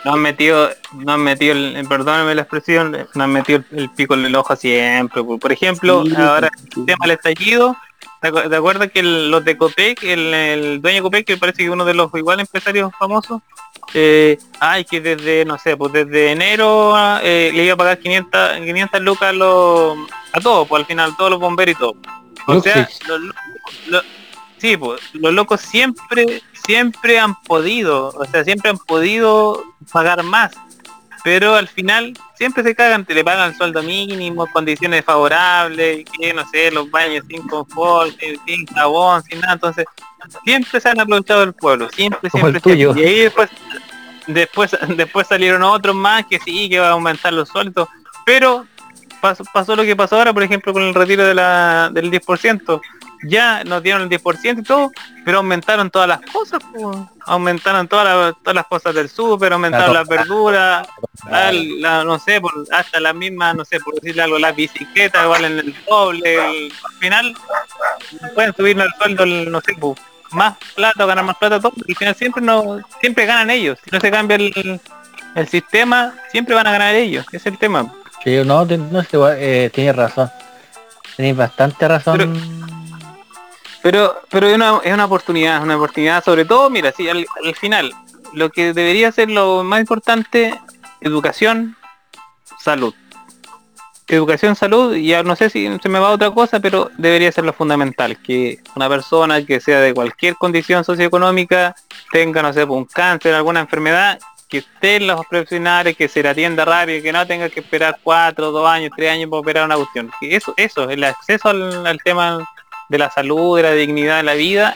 no han metido, no han metido el, perdóname la expresión, no han metido el, pico en el ojo siempre. po. Por ejemplo, Sí, ahora sí. el tema del estallido, ¿te acu- te acuerdas que el- los de Copec, el, el dueño de Copec, que parece que uno de los igual empresarios famosos, eh, ay, que desde, no sé, pues desde enero eh, le iba a pagar 500, 500 lucas a, los- a todos, pues al final, todos los bomberos y todo. O sea, los, lo- lo- sí, pues, los locos siempre, siempre han podido, o sea, siempre han podido pagar más, pero al final siempre se cagan, te le pagan el sueldo mínimo, condiciones favorables, que no sé, los baños sin confort, sin, jabón, sin nada, entonces siempre se han aprovechado del pueblo, siempre, Como el siempre, tuyo. siempre. Y ahí después, después, después salieron otros más que sí, que va a aumentar los sueldos, pero pasó, pasó lo que pasó ahora, por ejemplo, con el retiro de la, del 10%. Ya nos dieron el 10% y todo, pero aumentaron todas las cosas, po. aumentaron todas las, todas las cosas del súper, aumentaron las verduras, la- la- no sé, por, hasta las mismas, no sé, por decirle algo, las bicicletas valen el doble, el- al final pueden subirnos el sueldo, el, no sé, po, más plata ganar más plata, todo, al final siempre no, siempre ganan ellos, si no se cambia el, el sistema, siempre van a ganar ellos, ese es el tema. Sí, no, no eh, tienes razón. Tenéis bastante razón. Pero, pero es una, es una oportunidad, una oportunidad, sobre todo, mira, sí, al, al final, lo que debería ser lo más importante, educación, salud. Educación, salud, ya no sé si se me va otra cosa, pero debería ser lo fundamental, que una persona que sea de cualquier condición socioeconómica tenga, no sé, un cáncer, alguna enfermedad, que esté en los profesionales, que se le atienda rápido, que no tenga que esperar cuatro, dos años, tres años para operar una cuestión. Eso, eso, el acceso al, al tema de la salud, de la dignidad de la vida,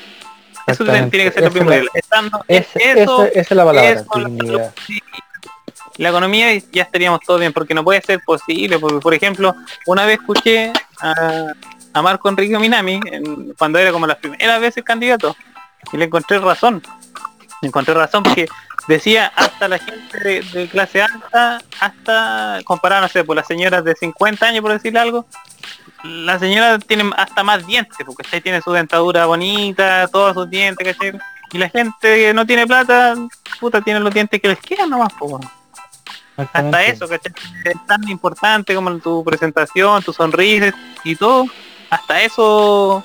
eso tiene que ser lo la- primero. Estando Es- eso, eso- esa es la palabra, eso, la. La economía y ya estaríamos todos bien, porque no puede ser posible, porque por ejemplo, una vez escuché a, a Marco Enrique Minami, en- cuando era como las primeras veces candidato, y le encontré razón. Encontré razón porque decía hasta la gente de, de clase alta, hasta comparado, no sé, por las señoras de 50 años, por decirle algo, las señoras tienen hasta más dientes, porque ¿cachai? tiene su dentadura bonita, todos sus dientes, ¿cachai? Y la gente que no tiene plata, puta, tiene los dientes que les quedan nomás, po, weón. Hasta eso, ¿cachai? Es tan importante como tu presentación, tu sonrisa y todo. Hasta eso,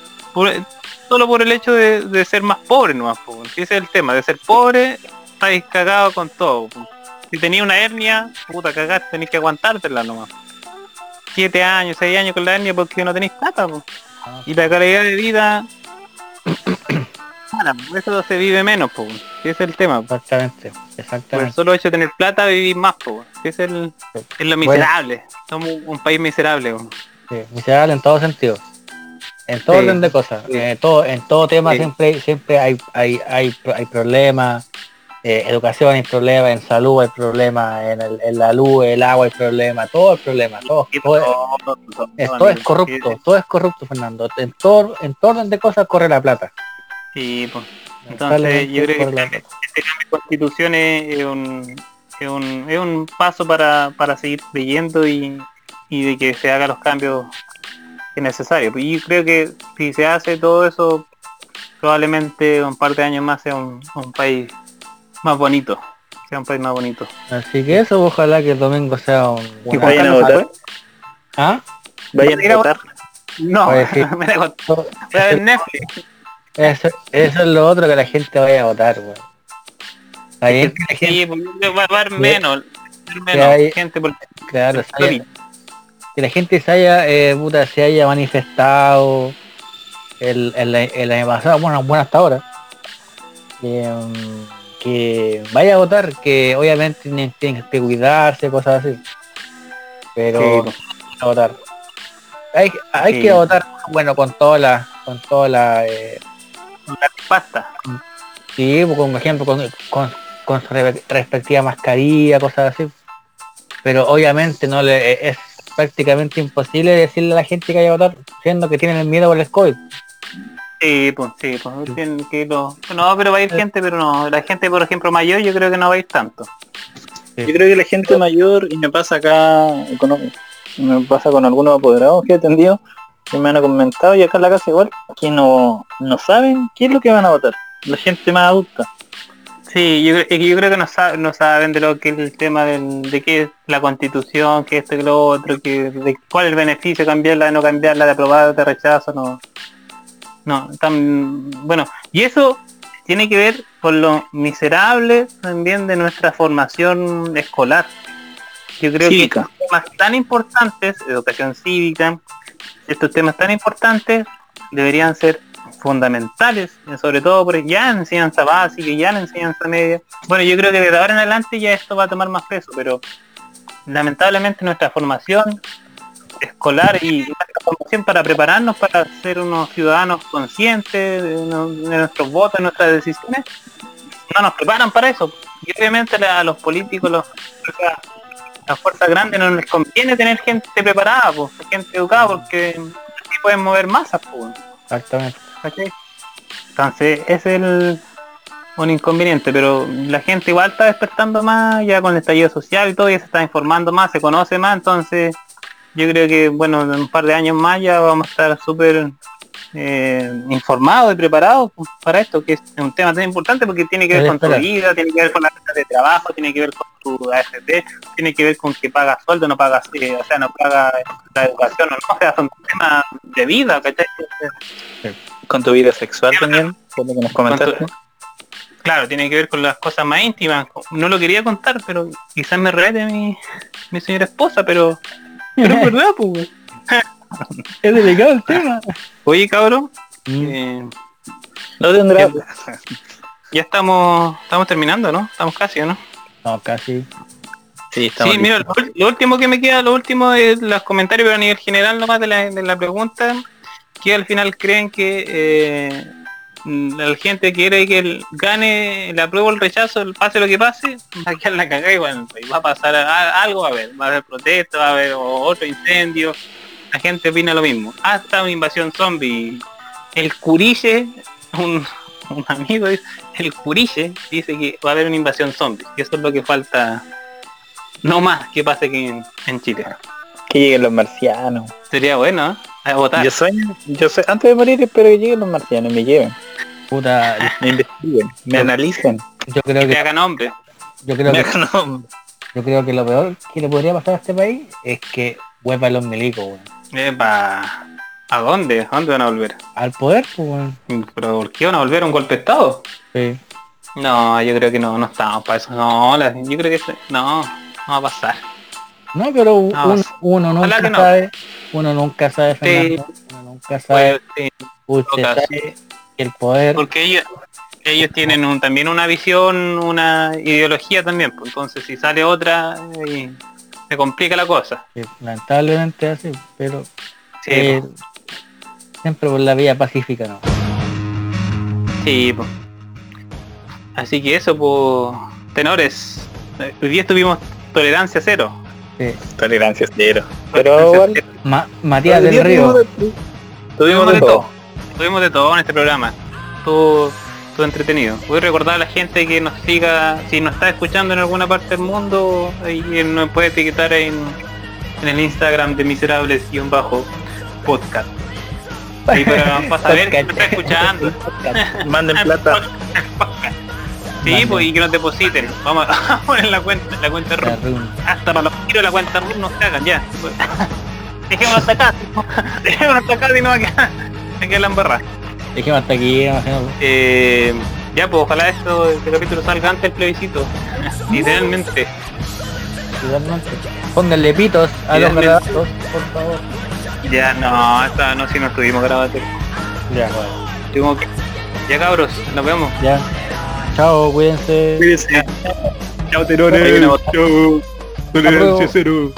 solo por el hecho de, de ser más pobre nomás, ese es el tema, de ser pobre, estáis cagados con todo. po. Si tenía una hernia, puta cagaste, tenés que aguantártela nomás. Siete años, seis años con la hernia porque no tenéis plata, po. Ah. Y la calidad de vida, por eso se vive menos, po. Ese es el tema. po. Exactamente, Por el exactamente. solo hecho de tener plata vivir más, po. Ese es el es lo miserable. Somos un país miserable, po. Sí, miserable en todo sentido. En todo Sí. orden de cosas. Sí. En todo, en todo tema Sí. siempre, siempre hay, hay, hay, hay problemas. Eh, educación hay problemas, en salud hay problemas, en, el- en la luz, el agua hay problemas, todo hay problemas, todo, todo, todo, todo, es, todo, es corrupto, todo es corrupto, Fernando. En todo, en todo orden de cosas corre la plata. Sí, pues. Entonces yo creo que este plata. cambio de constitución es, es un, es, un, es un paso para, para seguir leyendo y, y de que se hagan los cambios es necesario. Y yo creo que si se hace todo eso, probablemente un par de años más sea un, un país más bonito. Sea un país más bonito. Así que eso, ojalá que el domingo sea un ¿Y buen vayan a votar. ¿Ah? Vayan a votar. No, sí. me la contó. Voy a ver Netflix. Eso, eso es lo otro que la gente vaya a votar, weón. Bien que la gente, Sí, va a haber menos, menos hay- gente por claro, que la gente se haya, eh, puta, se haya manifestado el, el, el año pasado, bueno, bueno hasta ahora. Que, mm, que vaya a votar, que obviamente tienen, tienen que cuidarse, cosas así. Pero Sí, a votar. Hay, hay Sí. que votar, bueno, con toda la, con toda la, eh, pasta. sí, por ejemplo, con, con, con su re- respectiva mascarilla, cosas así. Pero obviamente no le e, es prácticamente imposible decirle a la gente que vaya a votar, siendo que tienen el miedo por el COVID. Sí, pues, sí, pues, tienen que irlo- No, pero va a ir gente, pero no. La gente, por ejemplo, mayor, yo creo que no va a ir tanto. Yo creo que la gente mayor, y me pasa acá, con- me pasa con algunos apoderados que he atendido, que me han comentado, y acá en la casa igual, que no, no saben qué es lo que van a votar. La gente más adulta. Sí, yo, creo que no, sa- no saben de lo que es el tema del, de qué es la constitución, que esto y lo otro, que de cuál es el beneficio de cambiarla, de no cambiarla, de aprobar, de rechazo, no. No, tan bueno. Y eso tiene que ver con lo miserable también de nuestra formación escolar. Yo creo Cívica. que estos temas tan importantes, educación cívica, estos temas tan importantes deberían ser fundamentales, sobre todo porque ya en enseñanza básica, ya en enseñanza media. Bueno, yo creo que desde ahora en adelante ya esto va a tomar más peso, pero lamentablemente nuestra formación escolar y nuestra formación para prepararnos para ser unos ciudadanos conscientes de, nuestros votos, de nuestras decisiones, no nos preparan para eso. Y obviamente a los políticos, los, las fuerzas grandes no les conviene tener gente preparada, gente educada, porque así pueden mover masas. Pues. Exactamente. ¿Cachai? Entonces, es el, un inconveniente, pero la gente igual está despertando más, ya con el estallido social y todo, ya se está informando más, se conoce más, entonces yo creo que, bueno, en un par de años más ya vamos a estar súper eh, informados y preparados para esto, que es un tema tan importante porque tiene que ver con tu vida, tiene que ver con la vida de trabajo, tiene que ver con tu AFP, tiene que ver con que pagas sueldo, no pagas, eh, o sea, no paga la educación o no, o sea, son temas de vida, ¿cachai? Con tu vida sexual también, por lo que nos comentaste. Tu- Claro, tiene que ver con las cosas más íntimas. No lo quería contar, pero quizás me rete mi, mi señora esposa, pero, pero es verdad, pues. Es delicado el tema. Oye, cabrón, Mm. eh, No tendrá... ya estamos estamos terminando, ¿no? Estamos casi, ¿no? No, casi. Sí, estamos Sí, mira, lo, lo último que me queda, lo último es los comentarios, pero a nivel general nomás de la, de la pregunta, que al final creen que eh, la gente quiere que el- gane el apruebo o el rechazo, el pase lo que pase, va a quedar la cagada y bueno, va a pasar a- algo, a ver, va a haber protesta, va a haber otro incendio, la gente opina lo mismo, hasta una invasión zombie. El Curiche, un, un amigo, el Curiche dice que va a haber una invasión zombie, y eso es lo que falta no más que pase que en, en Chile. Que lleguen los marcianos. Sería bueno, ¿eh? A votar. Yo sueño, yo sé, antes de morir espero que lleguen los marcianos, me lleven, Puta, me investiguen, me analicen, yo creo que que hagan hombre. yo creo me que hagan hombre. yo creo que lo peor que le podría pasar a este país es que vuelvan los milicos, weón. Epa, ¿A dónde? ¿A dónde van a volver? Al poder, pues. ¿Pero por qué van a volver a un golpe de estado? Sí. No, yo creo que no, no estamos para eso. No, la- yo creo que no, no va a pasar. No, pero un- No, un- uno nunca no. sabe, uno nunca sabe, Fernando, uno nunca sabe, Pues, sí, usted toca, sabe, el poder. Porque ellos, ellos tienen un- también una visión, una ideología también. pues, Entonces si sale otra, eh, se complica la cosa. que lamentablemente así, pero Sí, eh, po. siempre por la vía pacífica, ¿no? Sí, po. Así que eso, pues, tenores. eh, Hoy día tuvimos tolerancia cero. Sí. Tolerancia cero. Pero Tolerancia igual, cero. Ma- Matías del Río. tuvimos- Tuvimos de todo. todo. Tuvimos de todo en este programa. Todo, todo entretenido. Voy a recordar a la gente que nos siga, si nos está escuchando en alguna parte del mundo, ahí nos puede etiquetar en, en el Instagram de miserables-podcast. Ahí para, para saber que nos está escuchando. Manden plata. Sí, pues y que nos depositen. Vamos a poner la cuenta, la cuenta run. Hasta para los tiros la cuenta RUN nos cagan ya. Dejémonos hasta acá. Dejémonos hasta acá y no va a quedar. Me queda la embarrada. Dijimos hasta aquí. Eh, ya, pues ojalá esto, este capítulo salga antes del plebiscito. Literalmente. Totalmente. Pónganle pitos a los Idealmente. grabados, por favor. Ya, no, esta no, si no estuvimos grabando. Ya, bueno. Que... Ya cabros, nos vemos. Ya. Chao, cuídense. Cuídense. Chao, viene Chao. Tolerancia cero.